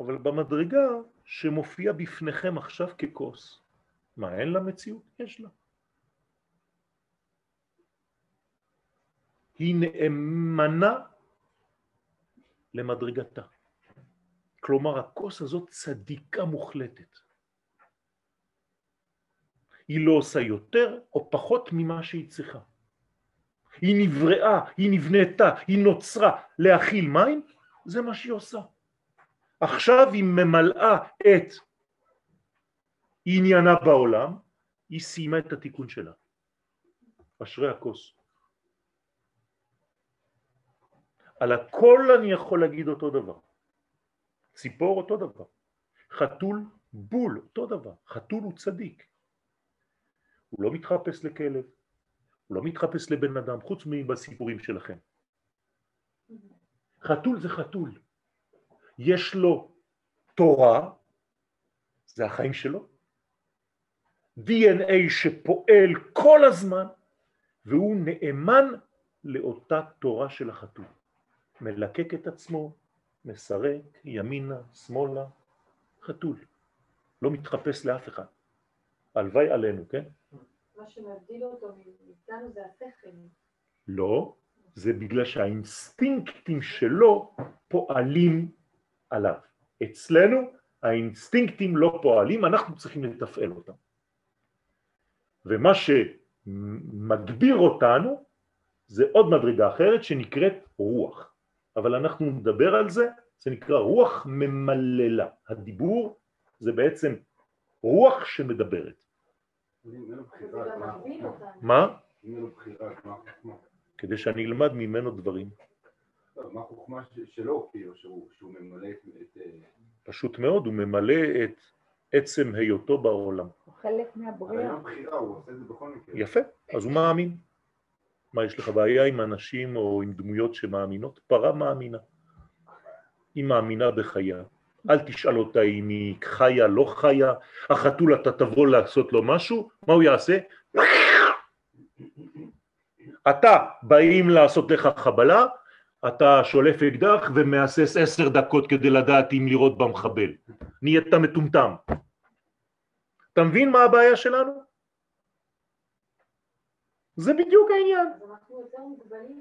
אבל במדרגה שמופיע בפניכם עכשיו ככוס, מה, אין לה מציאות? יש לה. היא נאמנה למדרגתה. כלומר, הכוס הזאת צדיקה מוחלטת. היא לא עושה יותר או פחות ממה שהיא צריכה. היא נבראה, היא נבנתה, היא נוצרה להכיל מים, זה מה שהיא עושה. עכשיו היא ממלאה את עניינה בעולם, היא סיימה את התיקון שלה. אשרי הכוס. על הכל אני יכול להגיד אותו דבר. ציפור אותו דבר. חתול בול אותו דבר. חתול הוא צדיק. הוא לא מתחפש לכלב, הוא לא מתחפש לבן אדם, חוץ מבסיפורים שלכם. חתול זה חתול. יש לו תורה, זה החיים שלו, DNA שפועל כל הזמן, והוא נאמן לאותה תורה של החתול. מלקק את עצמו, מסרק, ימינה, שמאלה, חתול. לא מתחפש לאף אחד. הלוואי עלינו, כן? מה שמבדיל אותו מאיתנו זה השכל. לא, זה בגלל שהאינסטינקטים שלו פועלים עליו. אצלנו האינסטינקטים לא פועלים, אנחנו צריכים לתפעל אותם. ומה שמגביר אותנו זה עוד מדרגה אחרת שנקראת רוח. אבל אנחנו נדבר על זה, זה נקרא רוח ממללה. הדיבור זה בעצם רוח שמדברת. אם אין לו בחירה, גם מה כדי שאני אלמד ממנו דברים. מה החוכמה שלו, כאילו, שהוא שהוא ממלא את... אה, פשוט מאוד, הוא ממלא את עצם היותו בעולם. הוא חלק מהבריאה. הוא עושה את זה בכל מקרה. יפה, אז הוא מאמין. מה, יש לך בעיה עם אנשים או עם דמויות שמאמינות? פרה מאמינה. היא מאמינה בחיה. אל תשאל אותה אם היא חיה, לא חיה. החתול אתה תבוא לעשות לו משהו, מה הוא יעשה? אתה, באים לעשות לך חבלה, אתה שולף אקדח ומהסס עשר דקות כדי לדעת אם לירות במחבל. נהיית מטומטם. אתה מבין מה הבעיה שלנו? זה בדיוק העניין.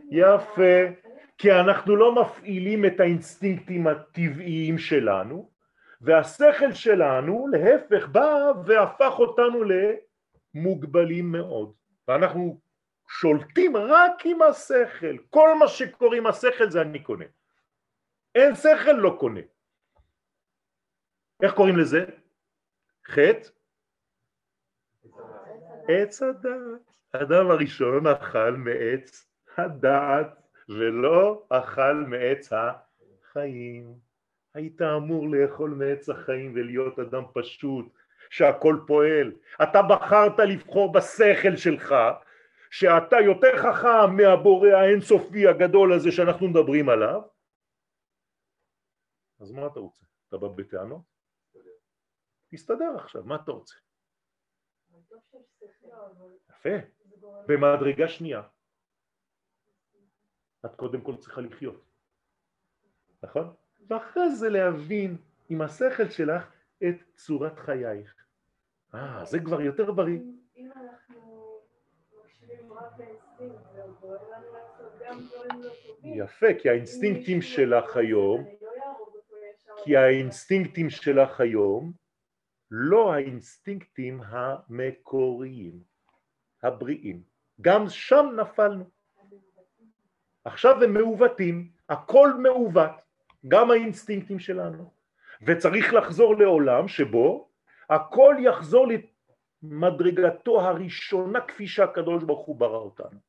יפה. כי אנחנו לא מפעילים את האינסטינקטים הטבעיים שלנו, והשכל שלנו להפך בא והפך אותנו למוגבלים מאוד. ואנחנו שולטים רק עם השכל. כל מה שקורה עם השכל זה אני קונה. אין שכל לא קונה. איך קוראים לזה? חטא עץ הדעת. האדם הראשון אכל מעץ הדעת ולא אכל מעץ החיים. היית אמור לאכול מעץ החיים ולהיות אדם פשוט שהכל פועל. אתה בחרת לבחור בשכל שלך, שאתה יותר חכם מהבורא האינסופי הגדול הזה שאנחנו מדברים עליו, אז מה אתה רוצה? אתה בא בטענות? תסתדר עכשיו, מה אתה רוצה? יפה, במדרגה שנייה. את קודם כל צריכה לחיות, נכון? ואחרי זה להבין עם השכל שלך את צורת חייך. אה, זה כבר יותר בריא. אם אנחנו מקשיבים רק לאינסטינקט, זה קורה לנו לעשות גם דברים לא טובים. יפה, כי האינסטינקטים שלך היום, לא. כי האינסטינקטים שלך היום לא האינסטינקטים המקוריים, הבריאים. גם שם נפלנו. עכשיו הם מעוותים, הכל מעוות, גם האינסטינקטים שלנו. וצריך לחזור לעולם שבו הכל יחזור למדרגתו הראשונה כפי שהקדוש ברוך הוא ברא אותנו.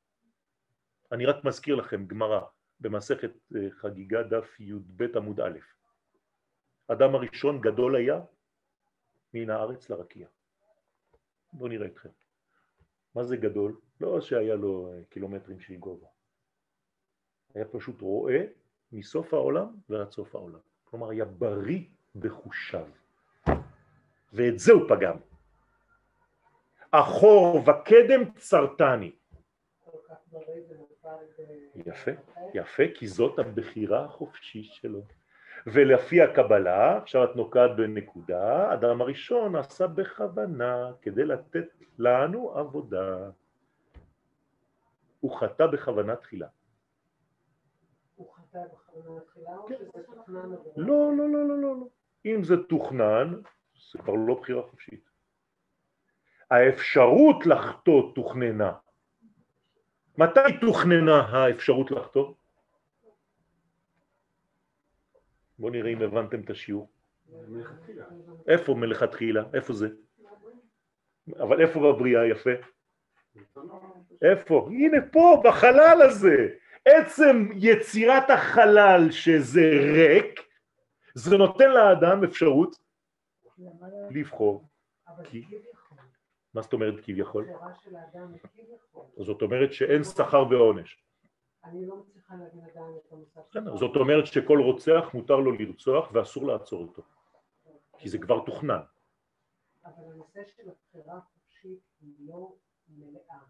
אני רק מזכיר לכם גמרא במסכת אה, חגיגה דף י"ב עמוד א'. אדם הראשון גדול היה מן הארץ לרקיע. בואו נראה אתכם. מה זה גדול? לא שהיה לו אה, קילומטרים של גובה. היה פשוט רואה מסוף העולם ועד סוף העולם. כלומר היה בריא בחושיו. ואת זה הוא פגם. אחור וקדם ב- יפה, יפה, כי זאת הבחירה החופשית שלו. ולפי הקבלה, עכשיו את נוקעת בנקודה, אדם הראשון עשה בכוונה כדי לתת לנו עבודה. הוא חטא בכוונה תחילה. הוא חטא בכוונה תחילה, או כן. שזה תוכנן? לא, לא, לא, לא, לא. לא. אם זה תוכנן, זה כבר לא בחירה חופשית. האפשרות לחטוא תוכננה. מתי תוכננה האפשרות לחטוא? בואו נראה אם הבנתם את השיעור. מלכתחילה. איפה מלכתחילה? איפה זה? אבל איפה בבריאה יפה? איפה? הנה פה, בחלל הזה. עצם יצירת החלל שזה ריק, זה נותן לאדם אפשרות? לבחור. כי- מה זאת אומרת כביכול? זאת אומרת שאין שכר ועונש. אני לא מצליחה להבין עדיין את המושג. זאת אומרת שכל רוצח מותר לו לרצוח ואסור לעצור אותו, כי זה כבר תוכנן. אבל הנושא של הבחירה החופשית היא לא מלאה.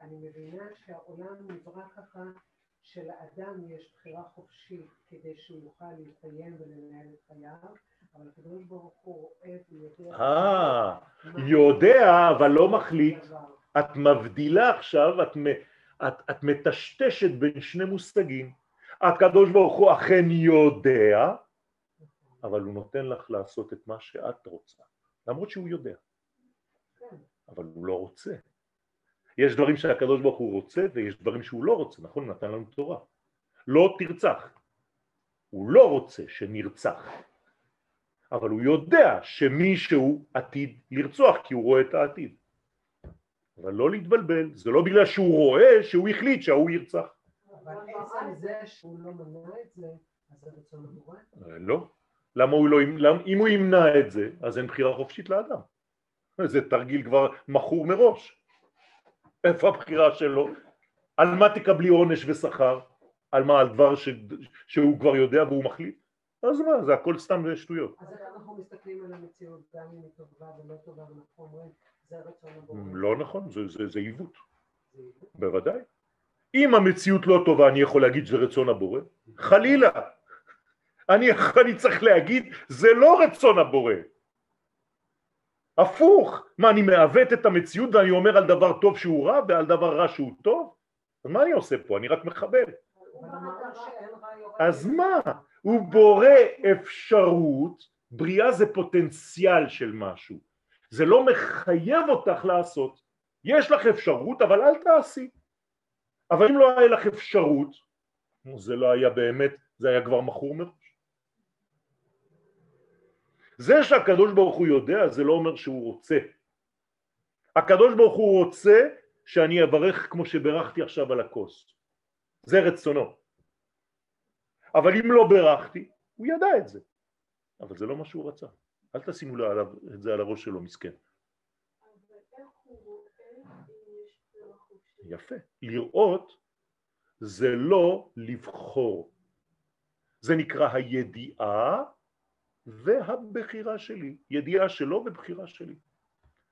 אני מבינה שהעולם נברא ככה שלאדם יש בחירה חופשית כדי שהוא יוכל להתקיים ולנהל את חייו, אבל הקדוש ברוך הוא רואה ויודע... יודע אבל לא מחליט. את מבדילה עכשיו, את, את, את מטשטשת בין שני מושגים. הקדוש ברוך הוא אכן יודע, אבל הוא נותן לך לעשות את מה שאת רוצה, למרות שהוא יודע. אבל הוא לא רוצה. יש דברים שהקדוש ברוך הוא רוצה ויש דברים שהוא לא רוצה, נכון? נתן לנו תורה. לא תרצח. הוא לא רוצה שנרצח, אבל הוא יודע שמישהו עתיד לרצוח כי הוא רואה את העתיד. אבל לא להתבלבל, זה לא בגלל שהוא רואה שהוא החליט שההוא ירצח. אבל עצם זה שהוא לא מנע את זה, אז זה רצון הבורא. אה, לא. למה הוא לא, למ- אם הוא ימנע את זה, אז אין בחירה חופשית לאדם. זה תרגיל כבר מכור מראש. איפה הבחירה שלו? על מה תקבלי עונש ושכר? על מה? על דבר ש... שהוא כבר יודע והוא מחליט? אז מה, זה הכל סתם שטויות. אז איך אנחנו מסתכלים על המציאות, גם אם היא טובה ולא טובה, ואנחנו אומרים, זה רצון הבורא. לא נכון, זה עיוות. בוודאי. אם המציאות לא טובה, אני יכול להגיד שזה רצון הבורא? חלילה. אני, אני צריך להגיד, זה לא רצון הבורא. הפוך. מה, אני מעוות את המציאות ואני אומר על דבר טוב שהוא רע ועל דבר רע שהוא טוב? אז מה אני עושה פה? אני רק מחבל. אז מה? הוא בורא אפשרות, בריאה זה פוטנציאל של משהו. זה לא מחייב אותך לעשות. יש לך אפשרות, אבל אל תעשי. אבל אם לא היה לך אפשרות, זה לא היה באמת, זה היה כבר מכור מראש. זה שהקדוש ברוך הוא יודע, זה לא אומר שהוא רוצה. הקדוש ברוך הוא רוצה שאני אברך כמו שברכתי עכשיו על הכוס. זה רצונו. אבל אם לא ברכתי, הוא ידע את זה. אבל זה לא מה שהוא רצה. אל תשימו לו את זה על הראש שלו, מסכן. יפה. לראות זה לא לבחור. זה נקרא הידיעה והבחירה שלי. ידיעה שלו ובחירה שלי.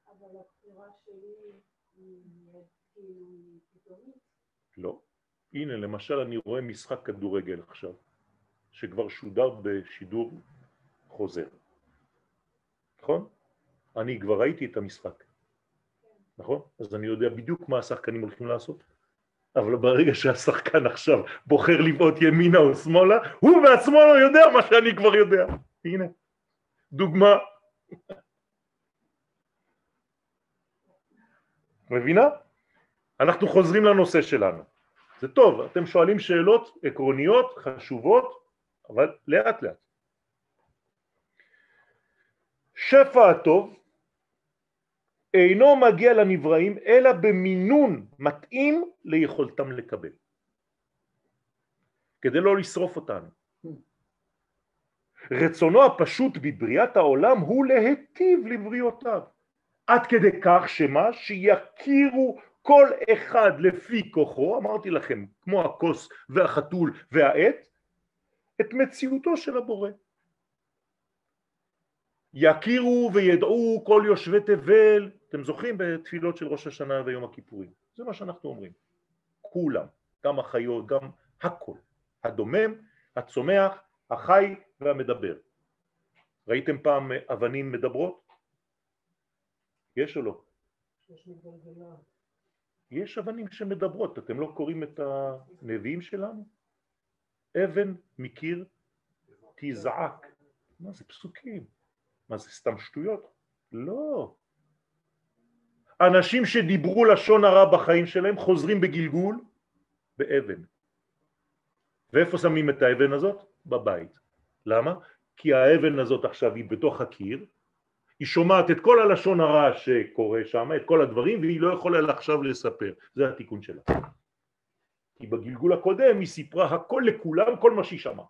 אבל הבחירה שלי היא כאילו. לא. הנה, למשל אני רואה משחק כדורגל עכשיו, שכבר שודר בשידור חוזר. נכון? אני כבר ראיתי את המשחק, נכון? אז אני יודע בדיוק מה השחקנים הולכים לעשות. אבל ברגע שהשחקן עכשיו בוחר לבעוט ימינה או שמאלה, הוא בעצמו לא יודע מה שאני כבר יודע. הנה, דוגמה. מבינה? אנחנו חוזרים לנושא שלנו. זה טוב, אתם שואלים שאלות עקרוניות, חשובות, אבל לאט לאט. שפע הטוב אינו מגיע לנבראים אלא במינון מתאים ליכולתם לקבל, כדי לא לשרוף אותנו. רצונו הפשוט בבריאת העולם הוא להיטיב לבריאותיו, עד כדי כך שמה שיכירו כל אחד לפי כוחו, אמרתי לכם, כמו הכוס והחתול והעט, את מציאותו של הבורא. יכירו וידעו כל יושבי תבל, אתם זוכרים בתפילות של ראש השנה ויום הכיפורים, זה מה שאנחנו אומרים, כולם, גם החיות, גם הכל, הדומם, הצומח, החי והמדבר. ראיתם פעם אבנים מדברות? יש או לא? יש מגלגלה. יש אבנים שמדברות, אתם לא קוראים את הנביאים שלנו? אבן מקיר תזעק. מה זה פסוקים? מה זה סתם שטויות? לא. אנשים שדיברו לשון הרע בחיים שלהם חוזרים בגלגול באבן. ואיפה שמים את האבן הזאת? בבית. למה? כי האבן הזאת עכשיו היא בתוך הקיר, היא שומעת את כל הלשון הרע שקורה שם, את כל הדברים, והיא לא יכולה עכשיו לספר. זה התיקון שלה. כי בגלגול הקודם היא סיפרה הכל לכולם, כל מה שהיא שמעה.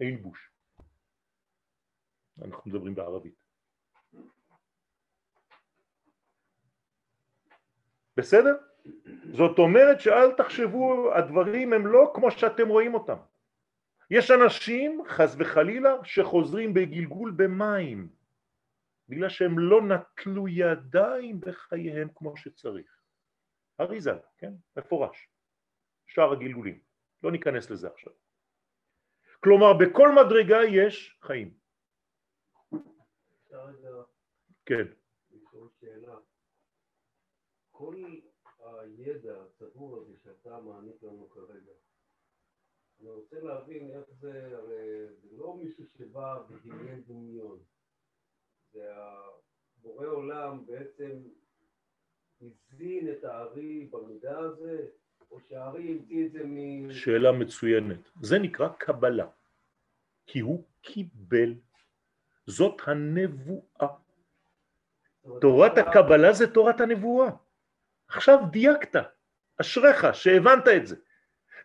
אין בוש. אנחנו מדברים בערבית. בסדר? זאת אומרת שאל תחשבו, הדברים הם לא כמו שאתם רואים אותם. יש אנשים, חס וחלילה, שחוזרים בגלגול במים, בגלל שהם לא נטלו ידיים בחייהם כמו שצריך. אריזה, כן? מפורש. שאר הגלגולים. לא ניכנס לזה עכשיו. כלומר, בכל מדרגה יש חיים. כן. כל הידע הצבור הזה שאתה מעניק לנו כרגע, אני רוצה להבין איך זה, הרי זה לא מישהו שבא ודמיין דמיון. זה הבורא עולם בעצם הזין את הארי במידע הזה, או שהארי המציא את זה מ... שאלה מצוינת. זה נקרא קבלה, כי הוא קיבל. זאת הנבואה. תורת הקבלה זה תורת הנבואה. עכשיו דייקת, אשריך שהבנת את זה.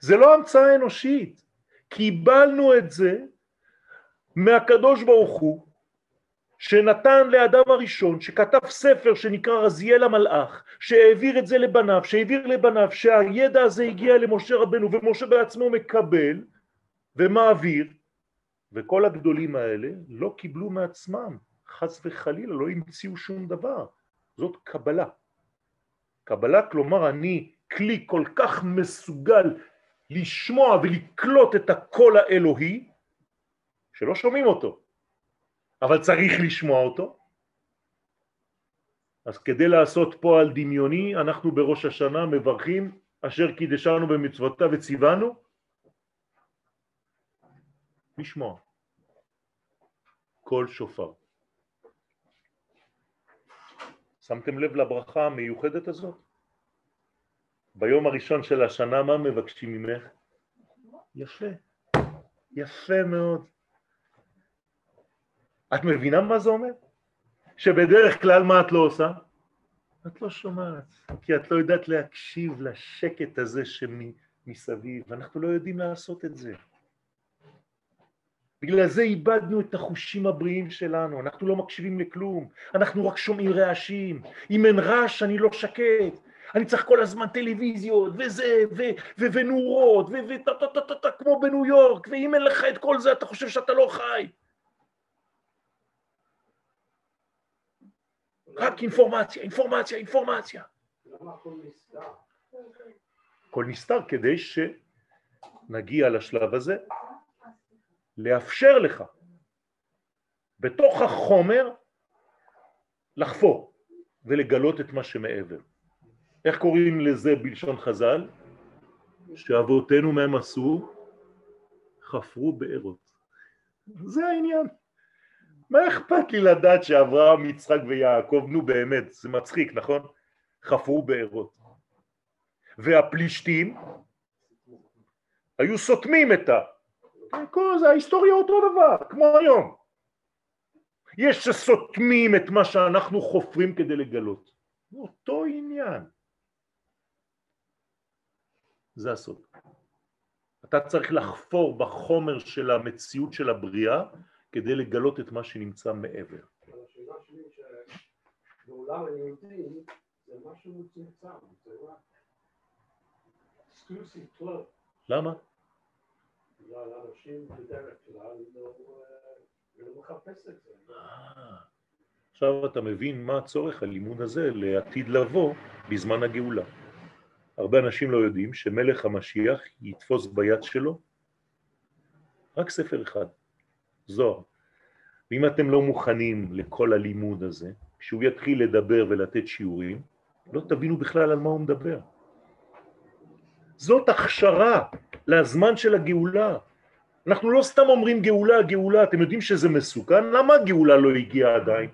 זה לא המצאה אנושית, קיבלנו את זה מהקדוש ברוך הוא, שנתן לאדם הראשון, שכתב ספר שנקרא רזיאל המלאך, שהעביר את זה לבניו, שהעביר לבניו, שהידע הזה הגיע למשה רבנו ומשה בעצמו מקבל ומעביר, וכל הגדולים האלה לא קיבלו מעצמם, חס וחלילה, לא המציאו שום דבר, זאת קבלה. קבלה כלומר אני כלי כל כך מסוגל לשמוע ולקלוט את הקול האלוהי, שלא שומעים אותו, אבל צריך לשמוע אותו. אז כדי לעשות פועל דמיוני, אנחנו בראש השנה מברכים אשר קידשנו במצוותיו וציוונו לשמוע קול שופר. שמתם לב לברכה המיוחדת הזאת? ביום הראשון של השנה מה מבקשים ממך? יפה, יפה מאוד. את מבינה מה זה אומר? שבדרך כלל מה את לא עושה? את לא שומעת, כי את לא יודעת להקשיב לשקט הזה שמסביב, ואנחנו לא יודעים לעשות את זה. בגלל זה איבדנו את החושים הבריאים שלנו, אנחנו לא מקשיבים לכלום, אנחנו רק שומעים רעשים, אם אין רעש אני לא שקט, אני צריך כל הזמן טלוויזיות וזה, ו- ו- ונורות, וטה-טה-טה-טה, כמו בניו יורק, ואם אין לך את כל זה אתה חושב שאתה לא חי. רק אינפורמציה, אינפורמציה, אינפורמציה. למה הכל נסתר? הכל נסתר כדי שנגיע לשלב הזה, לאפשר לך בתוך החומר לחפור ולגלות את מה שמעבר. איך קוראים לזה בלשון חז"ל? שאבותינו מהם עשו? חפרו בארות. זה העניין. מה אכפת לי לדעת שאברהם, יצחק ויעקב, נו באמת, זה מצחיק, נכון? חפרו בארות. והפלישתים היו סותמים את ה... כל זה, ההיסטוריה אותו דבר, כמו היום. יש שסותמים את מה שאנחנו חופרים כדי לגלות. אותו עניין. זה הסוד. אתה צריך לחפור בחומר של המציאות של הבריאה כדי לגלות את מה שנמצא מעבר. אבל השאלה שלי שבעולם היהודי זה משהו מצומצם, זה רק אקסקלוסיב קלוב. למה? בגלל אנשים בדרך כלל לא, אה, לא מחפש את זה. אה, עכשיו אתה מבין מה הצורך הלימוד הזה לעתיד לבוא בזמן הגאולה. הרבה אנשים לא יודעים שמלך המשיח יתפוס ביד שלו רק ספר אחד, זוהר. ואם אתם לא מוכנים לכל הלימוד הזה, כשהוא יתחיל לדבר ולתת שיעורים, לא תבינו בכלל על מה הוא מדבר. זאת הכשרה לזמן של הגאולה. אנחנו לא סתם אומרים גאולה, גאולה, אתם יודעים שזה מסוכן? למה הגאולה לא הגיעה עדיין?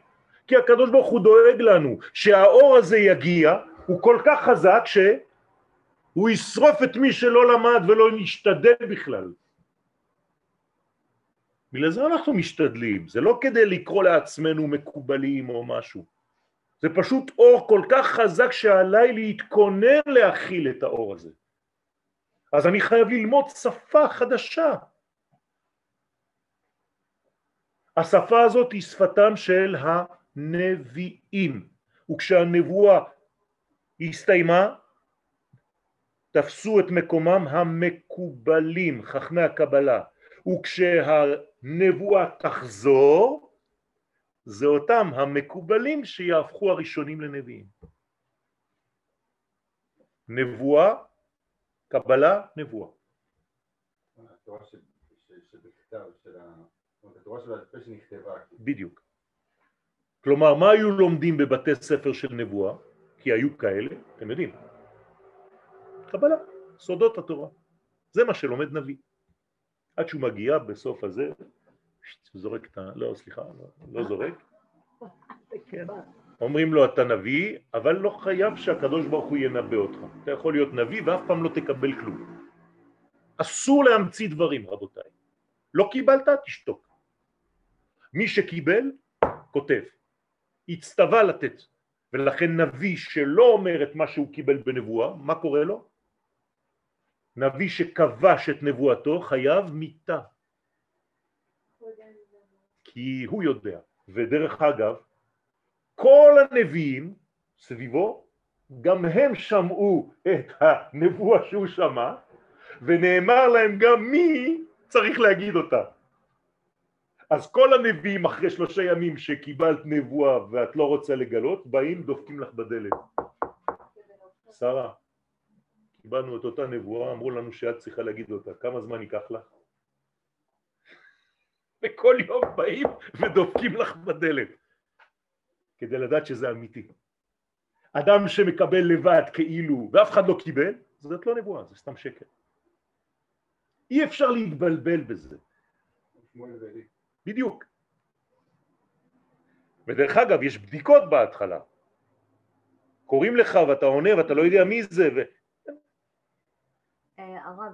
כי הקדוש ברוך הוא דואג לנו שהאור הזה יגיע, הוא כל כך חזק שהוא ישרוף את מי שלא למד ולא נשתדל בכלל. בגלל זה אנחנו משתדלים, זה לא כדי לקרוא לעצמנו מקובלים או משהו. זה פשוט אור כל כך חזק שעליי להתכונן להכיל את האור הזה. אז אני חייב ללמוד שפה חדשה. השפה הזאת היא שפתם של הנביאים, וכשהנבואה הסתיימה, תפסו את מקומם המקובלים, חכמי הקבלה, וכשהנבואה תחזור, זה אותם המקובלים שיהפכו הראשונים לנביאים. נבואה, קבלה, נבואה. בדיוק. כלומר, מה היו לומדים בבתי ספר של נבואה? כי היו כאלה, אתם יודעים. קבלה, סודות התורה. זה מה שלומד נביא. עד שהוא מגיע בסוף הזה, זורק את ה... לא, סליחה, לא, לא זורק. כן. אומרים לו אתה נביא, אבל לא חייב שהקדוש ברוך הוא ינבא אותך. אתה יכול להיות נביא ואף פעם לא תקבל כלום. אסור להמציא דברים, רבותיי. לא קיבלת, תשתוק. מי שקיבל, כותב. הצטווה לתת. ולכן נביא שלא אומר את מה שהוא קיבל בנבואה, מה קורה לו? נביא שכבש את נבואתו חייב מיתה, כי הוא יודע. ודרך אגב, כל הנביאים סביבו, גם הם שמעו את הנבואה שהוא שמע, ונאמר להם גם מי צריך להגיד אותה. אז כל הנביאים אחרי שלושה ימים שקיבלת נבואה ואת לא רוצה לגלות, באים דופקים לך בדלת. שרה, קיבלנו את אותה נבואה, אמרו לנו שאת צריכה להגיד אותה, כמה זמן ייקח לך? וכל יום באים ודופקים לך בדלת, כדי לדעת שזה אמיתי. אדם שמקבל לבד כאילו ואף אחד לא קיבל, זאת לא נבואה, זה סתם שקר. אי אפשר להתבלבל בזה. בדיוק. ודרך אגב, יש בדיקות בהתחלה. קוראים לך ואתה עונה ואתה לא יודע מי זה, הרב,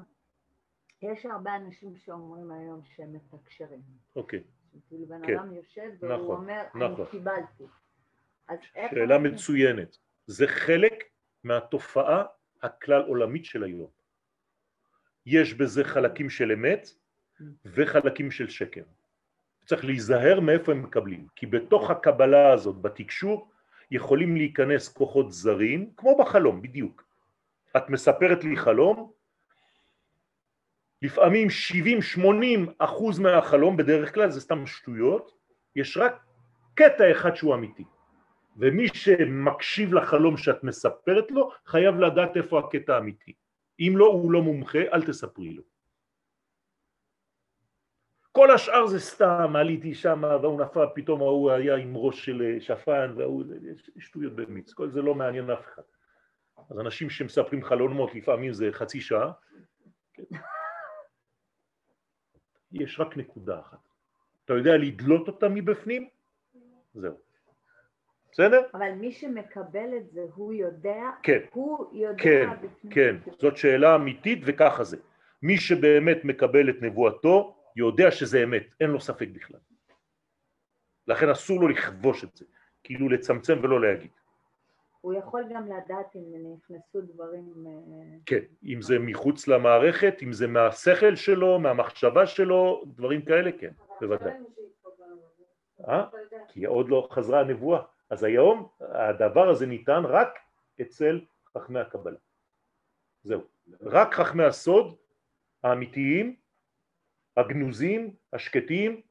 יש הרבה אנשים שאומרים היום שהם מתקשרים. אוקיי, כאילו בן כן. אדם יושב והוא נכון, אומר, נכון. אני קיבלתי. שאלה אנחנו- מצוינת. זה חלק מהתופעה הכלל עולמית של היום. יש בזה חלקים של אמת וחלקים של שקר. צריך להיזהר מאיפה הם מקבלים, כי בתוך הקבלה הזאת, בתקשור, יכולים להיכנס כוחות זרים, כמו בחלום, בדיוק. את מספרת לי חלום, לפעמים 70-80 אחוז מהחלום, בדרך כלל זה סתם שטויות, יש רק קטע אחד שהוא אמיתי. ומי שמקשיב לחלום שאת מספרת לו, חייב לדעת איפה הקטע האמיתי. אם לא, הוא לא מומחה, אל תספרי לו. כל השאר זה סתם, עליתי שם והוא נפל, פתאום ההוא היה עם ראש של שפן והוא, שטויות במיץ, כל זה לא מעניין אף אחד. אז אנשים שמספרים חלומות לפעמים זה חצי שעה, יש רק נקודה אחת. אתה יודע לדלות אותה מבפנים? זהו. בסדר? אבל מי שמקבל את זה, הוא יודע? כן. הוא יודע כן, בפנים. כן, זאת שאלה אמיתית וככה זה. מי שבאמת מקבל את נבואתו, יודע שזה אמת, אין לו ספק בכלל. לכן אסור לו לכבוש את זה, כאילו לצמצם ולא להגיד. הוא יכול גם לדעת אם נכנסו דברים... אה, כן, אם זה מחוץ למערכת, אם זה מהשכל שלו, מהמחשבה שלו, דברים כאלה, כן, בוודאי. אה? כי עוד לא חזרה הנבואה. אז היום הדבר הזה ניתן רק אצל חכמי הקבלה. זהו. רק חכמי הסוד האמיתיים, הגנוזים, השקטים,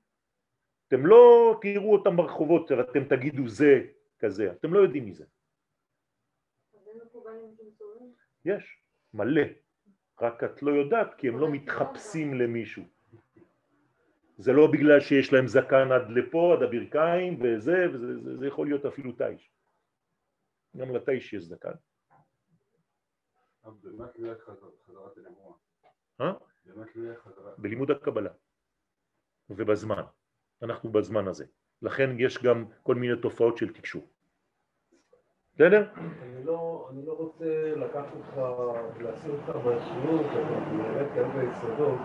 אתם לא תראו אותם ברחובות ואתם תגידו זה כזה, אתם לא יודעים מזה. יש, מלא. רק את לא יודעת כי הם לא מתחפשים למישהו. זה לא בגלל שיש להם זקן עד לפה, עד הברכיים וזה, וזה זה, זה יכול להיות אפילו תיש. גם לתיש יש זקן. הנבואה? אה? חזרת? בלימוד הקבלה ובזמן. אנחנו בזמן הזה. לכן יש גם כל מיני תופעות של תקשור. בסדר? אני לא, אני לא רוצה לקחת אותך ולהסיר אותך מהשיעור, כי אתה באמת כאן ביסודות,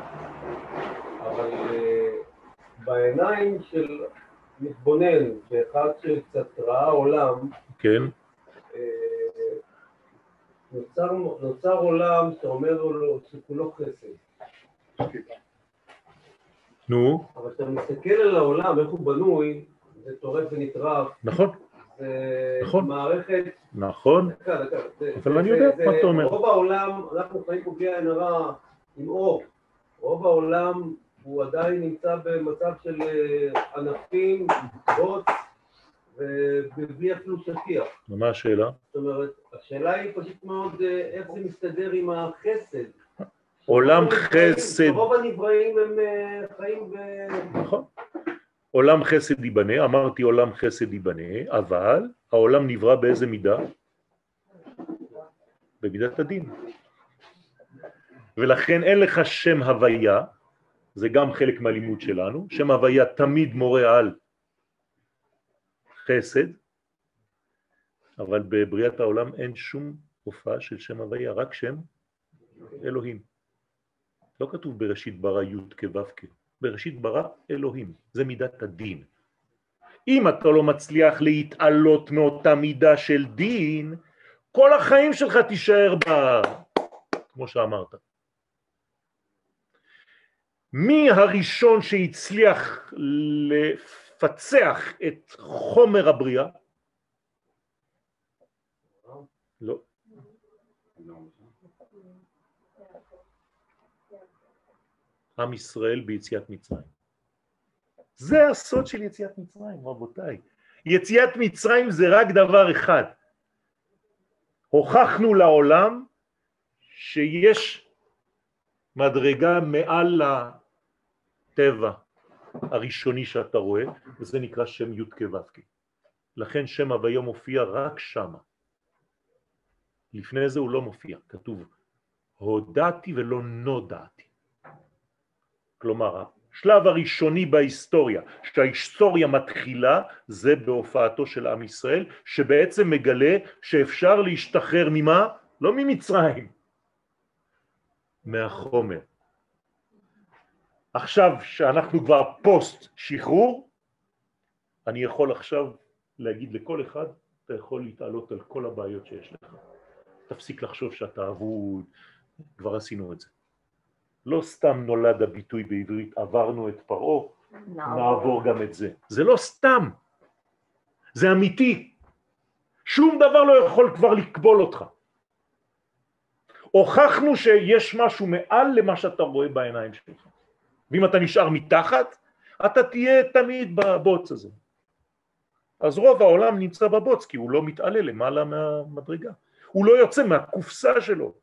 אבל אה, בעיניים של מתבונן ואחד שקצת ראה עולם, כן, אה, נוצר, נוצר עולם שאומר לו שכולו חסד. נו, אבל כשאתה מסתכל על העולם, איך הוא בנוי, זה טורף ונטרף, נכון, נכון. מערכת נכון, דקה, דקה. אבל אני יודע מה אתה אומר. רוב העולם, אנחנו חיים פה בלי עין הרע עם אור. רוב העולם הוא עדיין נמצא במצב של אה, ענפים, בוץ, ובלי אפילו שטיח. ומה השאלה? זאת אומרת, השאלה היא פשוט מאוד אה, איך זה מסתדר עם החסד. עולם חסד. רוב הנבראים הם אה, חיים ב... נכון. עולם חסד ייבנה, אמרתי עולם חסד ייבנה, אבל העולם נברא באיזה מידה? במידת הדין. ולכן אין לך שם הוויה, זה גם חלק מהלימוד שלנו, שם הוויה תמיד מורה על חסד, אבל בבריאת העולם אין שום הופעה של שם הוויה, רק שם אלוהים. לא כתוב בראשית ברא י' כו' כ', בראשית ברא אלוהים, זה מידת הדין. אם אתה לא מצליח להתעלות מאותה מידה של דין, כל החיים שלך תישאר בה, כמו שאמרת. מי הראשון שהצליח לפצח את חומר הבריאה? לא. עם ישראל ביציאת מצרים. זה הסוד של יציאת מצרים, רבותיי. יציאת מצרים זה רק דבר אחד. הוכחנו לעולם שיש מדרגה מעל הטבע הראשוני שאתה רואה, וזה נקרא שם י' כו' לכן שם הוויה מופיע רק שמה. לפני זה הוא לא מופיע, כתוב הודעתי ולא נודעתי. כלומר, השלב הראשוני בהיסטוריה, שההיסטוריה מתחילה, זה בהופעתו של עם ישראל, שבעצם מגלה שאפשר להשתחרר ממה? לא ממצרים, מהחומר. עכשיו שאנחנו כבר פוסט שחרור, אני יכול עכשיו להגיד לכל אחד, אתה יכול להתעלות על כל הבעיות שיש לך. תפסיק לחשוב שאתה אבוד, כבר עשינו את זה. לא סתם נולד הביטוי בעברית עברנו את פרעה, נעבור גם את זה. זה לא סתם, זה אמיתי. שום דבר לא יכול כבר לקבול אותך. הוכחנו שיש משהו מעל למה שאתה רואה בעיניים שלך. ואם אתה נשאר מתחת, אתה תהיה תמיד בבוץ הזה. אז רוב העולם נמצא בבוץ כי הוא לא מתעלה למעלה מהמדרגה. הוא לא יוצא מהקופסה שלו.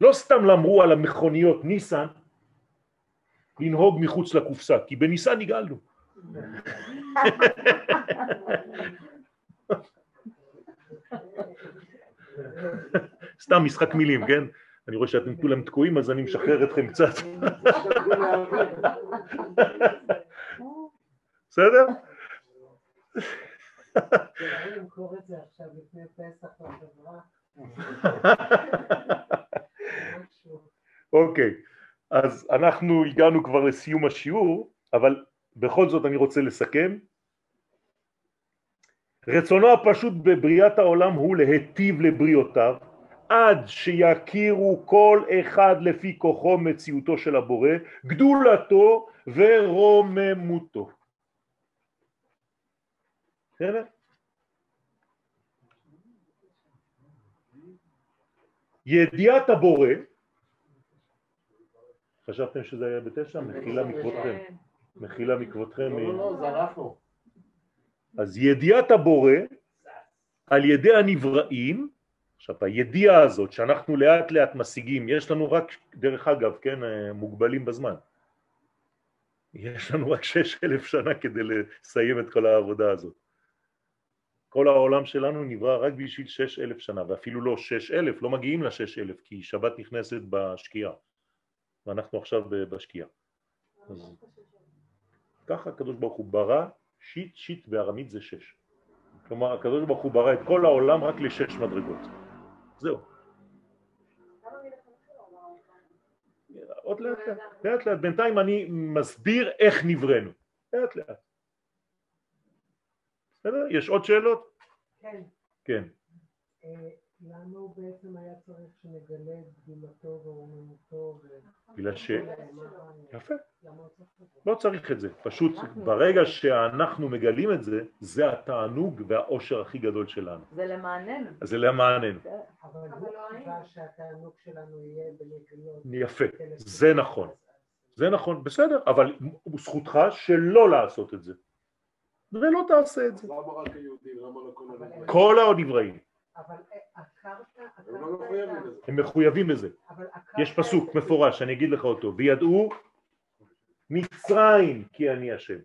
לא סתם אמרו על המכוניות ניסן לנהוג מחוץ לקופסה, כי בניסן נגאלנו. סתם משחק מילים, כן? אני רואה שאתם כולם תקועים אז אני משחרר אתכם קצת. בסדר? אוקיי, אז אנחנו הגענו כבר לסיום השיעור, אבל בכל זאת אני רוצה לסכם. רצונו הפשוט בבריאת העולם הוא להיטיב לבריאותיו, עד שיכירו כל אחד לפי כוחו מציאותו של הבורא, גדולתו ורוממותו. ידיעת הבורא, חשבתם שזה היה בתשע? מחילה מכבודכם. מחילה מכבודכם. לא, לא, זרחנו. אז ידיעת הבורא על ידי הנבראים, עכשיו הידיעה הזאת שאנחנו לאט לאט משיגים, יש לנו רק, דרך אגב, כן, מוגבלים בזמן. יש לנו רק שש אלף שנה כדי לסיים את כל העבודה הזאת. כל העולם שלנו נברא רק בשביל שש אלף שנה, ואפילו לא שש אלף, לא מגיעים לשש אלף, כי שבת נכנסת בשקיעה, ואנחנו עכשיו בשקיעה. אז ככה הקדוש ברוך הוא ברא, שיט, שיט בארמית זה שש. כלומר, הקדוש ברוך הוא ברא את כל העולם רק לשש מדרגות. זהו. עוד לאט לאט, לאט לאט, בינתיים אני מסביר איך נבראנו, לאט לאט. בסדר? יש עוד שאלות? כן. כן. למה הוא בעצם היה צריך שנגלה את דגימתו ורוממותו? בגלל ש... יפה. לא צריך את זה. פשוט ברגע שאנחנו מגלים את זה, זה התענוג והאושר הכי גדול שלנו. זה למעננו. זה למעננו. אבל לא נקבע שהתענוג שלנו יהיה בנגלות. יפה, זה נכון. זה נכון, בסדר, אבל זכותך שלא לעשות את זה. ולא תעשה את זה. למה רק היהודים? למה לא כל הנבראים? כל הנבראים. אבל אה. הם לא מחויבים לזה. הם מחויבים לזה. יש פסוק מפורש, אני אגיד לך אותו, וידעו מצרים כי אני השם.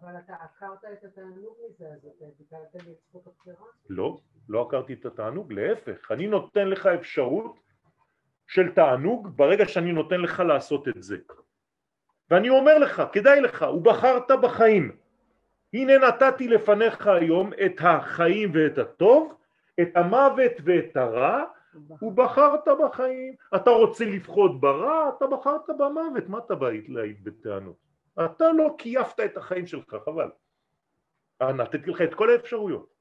אבל אתה עקרת את התענוג מזה, אז אתה ביטלת לי את זכות הבחירה? לא, לא עקרתי את התענוג, להפך, אני נותן לך אפשרות של תענוג ברגע שאני נותן לך לעשות את זה. ואני אומר לך, כדאי לך, ובחרת בחיים. הנה נתתי לפניך היום את החיים ואת הטוב, את המוות ואת הרע, ובחרת בחיים. אתה רוצה לבחור ברע, אתה בחרת במוות, מה אתה בא להעיד בטענות? אתה לא קייפת את החיים שלך, חבל. אה, נתתי לך את כל האפשרויות.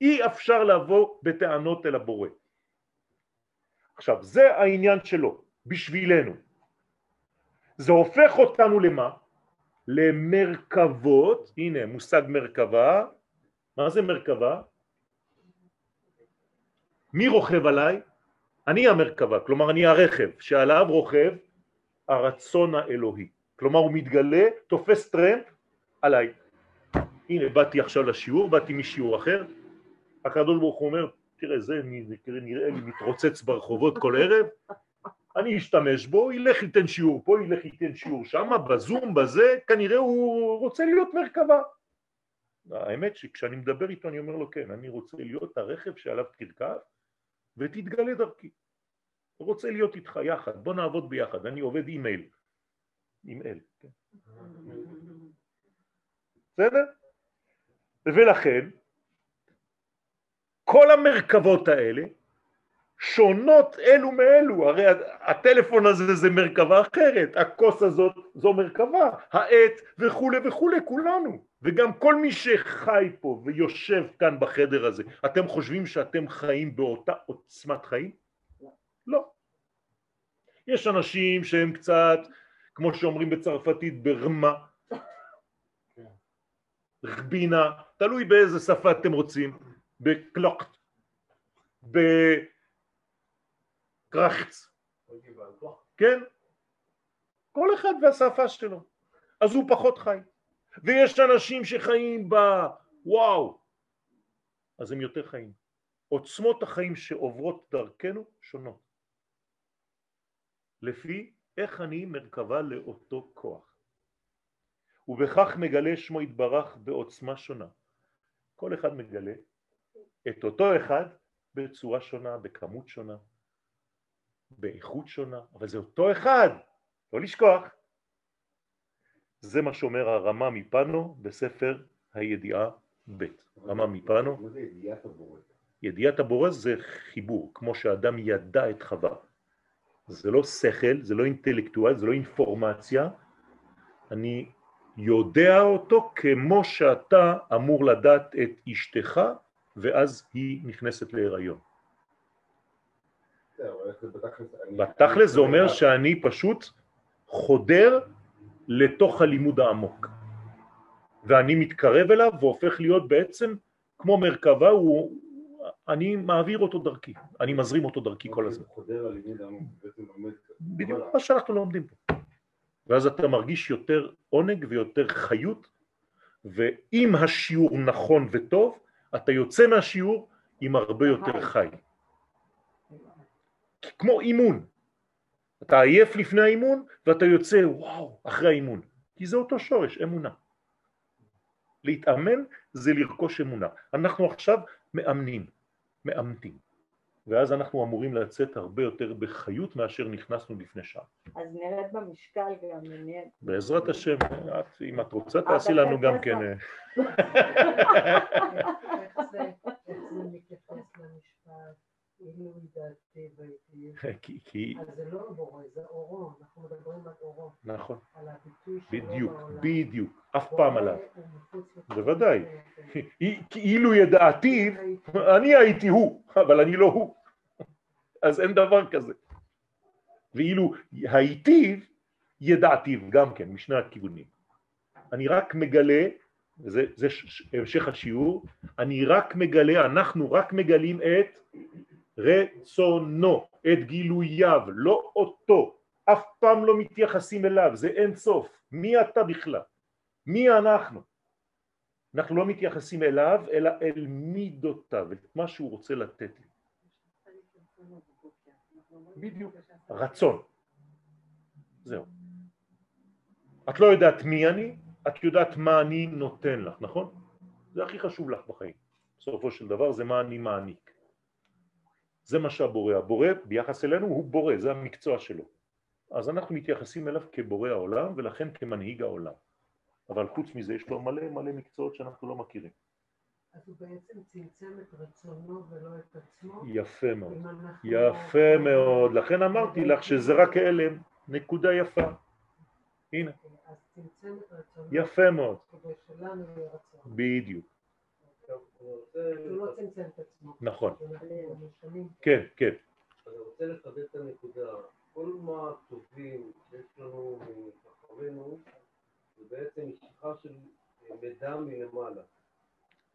אי אפשר לבוא בטענות אל הבורא. עכשיו, זה העניין שלו, בשבילנו. זה הופך אותנו למה? למרכבות, הנה מושג מרכבה, מה זה מרכבה? מי רוכב עליי? אני המרכבה, כלומר אני הרכב שעליו רוכב הרצון האלוהי, כלומר הוא מתגלה, תופס טרמפ עליי. הנה באתי עכשיו לשיעור, באתי משיעור אחר, הקדוש ברוך הוא אומר, תראה זה נראה, לי מתרוצץ ברחובות כל ערב, אני אשתמש בו, ילך ייתן שיעור פה, ילך ייתן שיעור שם, בזום, בזה, כנראה הוא רוצה להיות מרכבה. האמת שכשאני מדבר איתו אני אומר לו כן, אני רוצה להיות הרכב שעליו תרכב ותתגלה דרכי. רוצה להיות איתך יחד, בוא נעבוד ביחד, אני עובד אימייל. אימייל, כן. בסדר? ולכן כל המרכבות האלה שונות אלו מאלו, הרי הטלפון הזה זה מרכבה אחרת, הכוס הזאת זו מרכבה, העט וכולי וכולי, כולנו, וגם כל מי שחי פה ויושב כאן בחדר הזה, אתם חושבים שאתם חיים באותה עוצמת חיים? יש אנשים שהם קצת, כמו שאומרים בצרפתית, ברמה, רבינה, תלוי באיזה שפה אתם רוצים, בקלוקט, בקרחץ, כן? כל אחד והשפה שלו. אז הוא פחות חי. ויש אנשים שחיים בוואו, אז הם יותר חיים. עוצמות החיים שעוברות דרכנו שונות. לפי איך אני מרכבה לאותו כוח. ובכך מגלה שמו יתברך בעוצמה שונה. כל אחד מגלה את אותו אחד בצורה שונה, בכמות שונה, באיכות שונה, אבל זה אותו אחד, לא לשכוח. זה מה שאומר הרמה מפנו בספר הידיעה ב'. רמה מפנו. מה זה ידיעת הבורא? ידיעת הבורא זה חיבור, כמו שאדם ידע את חווה. זה לא שכל, זה לא אינטלקטואל, זה לא אינפורמציה. אני יודע אותו כמו שאתה אמור לדעת את אשתך, ואז היא נכנסת להיריון. בתכלס? זה אומר אני- שאני פשוט חודר לתוך הלימוד העמוק. ואני מתקרב אליו והופך להיות בעצם כמו מרכבה, הוא, אני מעביר אותו דרכי, אני מזרים אותו דרכי כל הזמן. בעצם לומד... בדיוק מה שאנחנו לומדים פה. ואז אתה מרגיש יותר עונג ויותר חיות, ואם השיעור נכון וטוב, אתה יוצא מהשיעור עם הרבה יותר חי. כמו אימון. אתה עייף לפני האימון ואתה יוצא וואו אחרי האימון, כי זה אותו שורש, אמונה. להתאמן זה לרכוש אמונה. אנחנו עכשיו מאמנים, מאמתים, ואז אנחנו אמורים לצאת הרבה יותר בחיות מאשר נכנסנו לפני שעה. אז נרד במשקל גם, נהיה... בעזרת השם, את, אם את רוצה תעשי לנו גם כן... אה, איך זה מתייחס למשפט, אילו ידעתי והייתי... אז זה לא בורא, זה אורו, אנחנו מדברים על אורו, נכון, על הביטוי שלו בדיוק. בדיוק, אף פעם עליו. בוודאי. כאילו ידעתיו, אני הייתי הוא, אבל אני לא הוא. אז אין דבר כזה. ואילו הייתיו, ידעתיו גם כן, משני הכיוונים. אני רק מגלה, זה ש- המשך השיעור, אני רק מגלה, אנחנו רק מגלים את רצונו, את גילוייו, לא אותו. אף פעם לא מתייחסים אליו, זה אין סוף. מי אתה בכלל? מי אנחנו? אנחנו לא מתייחסים אליו, אלא אל מידותיו, את מה שהוא רוצה לתת לי. בדיוק. רצון. זהו. את לא יודעת מי אני, את יודעת מה אני נותן לך, נכון? זה הכי חשוב לך בחיים. בסופו של דבר זה מה אני מעניק. זה מה שהבורא, הבורא ביחס אלינו הוא בורא, זה המקצוע שלו. אז אנחנו מתייחסים אליו כבורא העולם ולכן כמנהיג העולם. אבל חוץ מזה יש לו מלא מלא מקצועות שאנחנו לא מכירים. אז הוא בעצם צמצם את רצונו ולא את עצמו. יפה מאוד. יפה מאוד. לכן אמרתי לך שזה רק הלם. נקודה יפה. הנה, אז צמצם את רצונו. יפה מאוד. בדיוק. הוא לא צמצם את עצמו. נכון. כן, כן. אני רוצה לחדד את הנקודה. כל מה הטובים שיש לנו מחכמינו זה בעצם משיכה של מידע מלמעלה.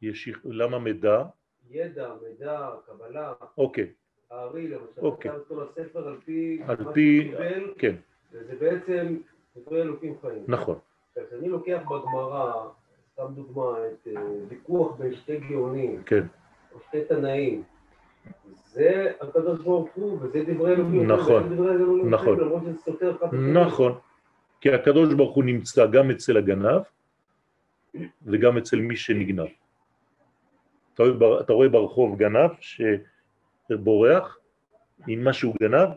יש... למה מידע? ידע, מידע, קבלה, אוקיי. הארי למשל, אוקיי. כתב את כל הספר על פי על מה פי... שהוא קיבל, כן, וזה בעצם דברי אלוקים חיים. נכון. כשאני לוקח בגמרא, סתם דוגמה, את אה, ויכוח בין שתי גאונים, כן. או שתי תנאים, זה הקדוש ברוך הוא, וזה דברי אלוקים, נכון. נכון. נכון. כי הקדוש ברוך הוא נמצא גם אצל הגנב וגם אצל מי שנגנב. אתה רואה אתה רואה ברחוב גנב שבורח עם מה שהוא גנב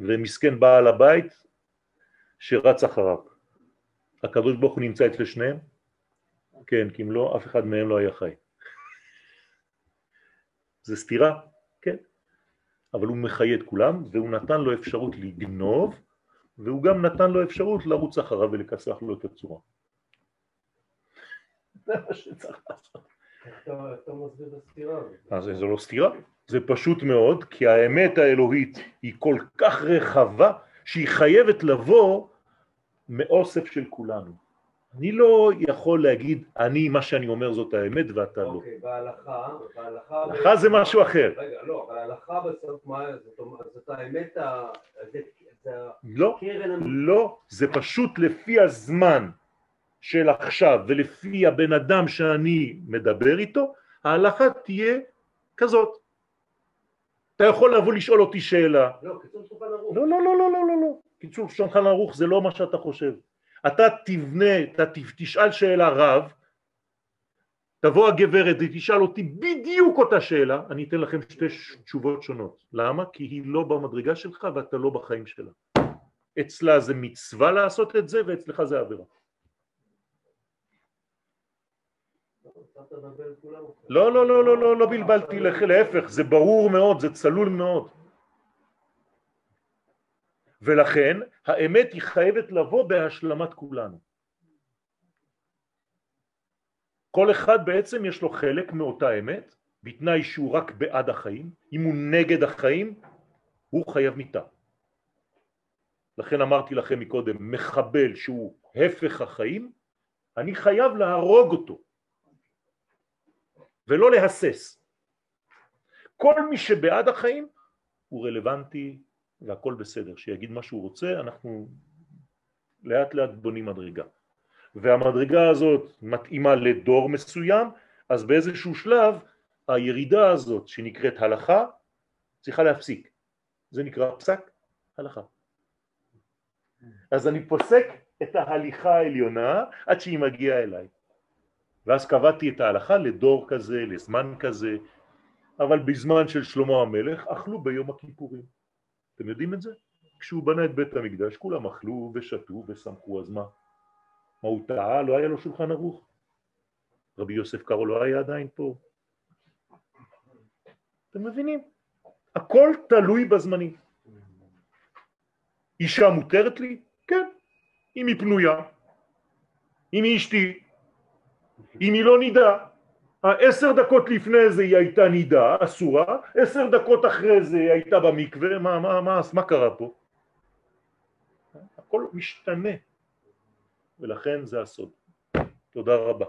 ומסכן בעל הבית שרץ אחריו. הקדוש ברוך הוא נמצא אצל שניהם? כן, כי אם לא, אף אחד מהם לא היה חי. זה סתירה? כן. אבל הוא מחיה את כולם והוא נתן לו אפשרות לגנוב והוא גם נתן לו אפשרות לרוץ אחריו ולכסח לו את הצורה. זה מה שצריך לעשות. אז זה לא סתירה, זה פשוט מאוד, כי האמת האלוהית היא כל כך רחבה, שהיא חייבת לבוא מאוסף של כולנו. אני לא יכול להגיד, אני, מה שאני אומר זאת האמת ואתה לא. אוקיי, בהלכה, בהלכה... הלכה זה משהו אחר. רגע, לא, אבל ההלכה בסוף, מה, זאת האמת, ה- לא. לא, זה פשוט לפי הזמן של עכשיו ולפי הבן אדם שאני מדבר איתו, ההלכה תהיה כזאת. אתה יכול לבוא לשאול אותי שאלה. לא, קיצור שולחן ערוך. לא, לא, לא, לא, לא, לא, לא. קיצור שולחן ערוך זה לא מה שאתה חושב. אתה תבנה, אתה תשאל שאלה רב, תבוא הגברת ותשאל אותי בדיוק אותה שאלה, אני אתן לכם שתי תשובות שונות. למה? כי היא לא במדרגה שלך ואתה לא בחיים שלה. אצלה זה מצווה לעשות את זה ואצלך זה עבירה. לא, לא, לא, לא, לא, לא בלבלתי, להפך, זה ברור מאוד, זה צלול מאוד. ולכן האמת היא חייבת לבוא בהשלמת כולנו. כל אחד בעצם יש לו חלק מאותה אמת, בתנאי שהוא רק בעד החיים, אם הוא נגד החיים, הוא חייב מיתה. לכן אמרתי לכם מקודם, מחבל שהוא הפך החיים, אני חייב להרוג אותו. ולא להסס. כל מי שבעד החיים הוא רלוונטי והכל בסדר, שיגיד מה שהוא רוצה, אנחנו לאט לאט בונים מדרגה. והמדרגה הזאת מתאימה לדור מסוים, אז באיזשהו שלב הירידה הזאת שנקראת הלכה צריכה להפסיק. זה נקרא פסק הלכה. אז אני פוסק את ההליכה העליונה עד שהיא מגיעה אליי. ואז קבעתי את ההלכה לדור כזה, לזמן כזה, אבל בזמן של שלמה המלך אכלו ביום הכיפורים. אתם יודעים את זה? כשהוא בנה את בית המקדש כולם אכלו ושתו ושמחו, אז מה? מה הוא טעה? לא היה לו שולחן ערוך? רבי יוסף קארו לא היה עדיין פה? אתם מבינים? הכל תלוי בזמנים. אישה מותרת לי? כן. אם היא פנויה, אם היא אשתי, אם היא לא נידה. עשר דקות לפני זה היא הייתה נידה, אסורה, עשר דקות אחרי זה היא הייתה במקווה, מה, מה, מה, מה קרה פה? הכל משתנה, ולכן זה הסוד. תודה רבה.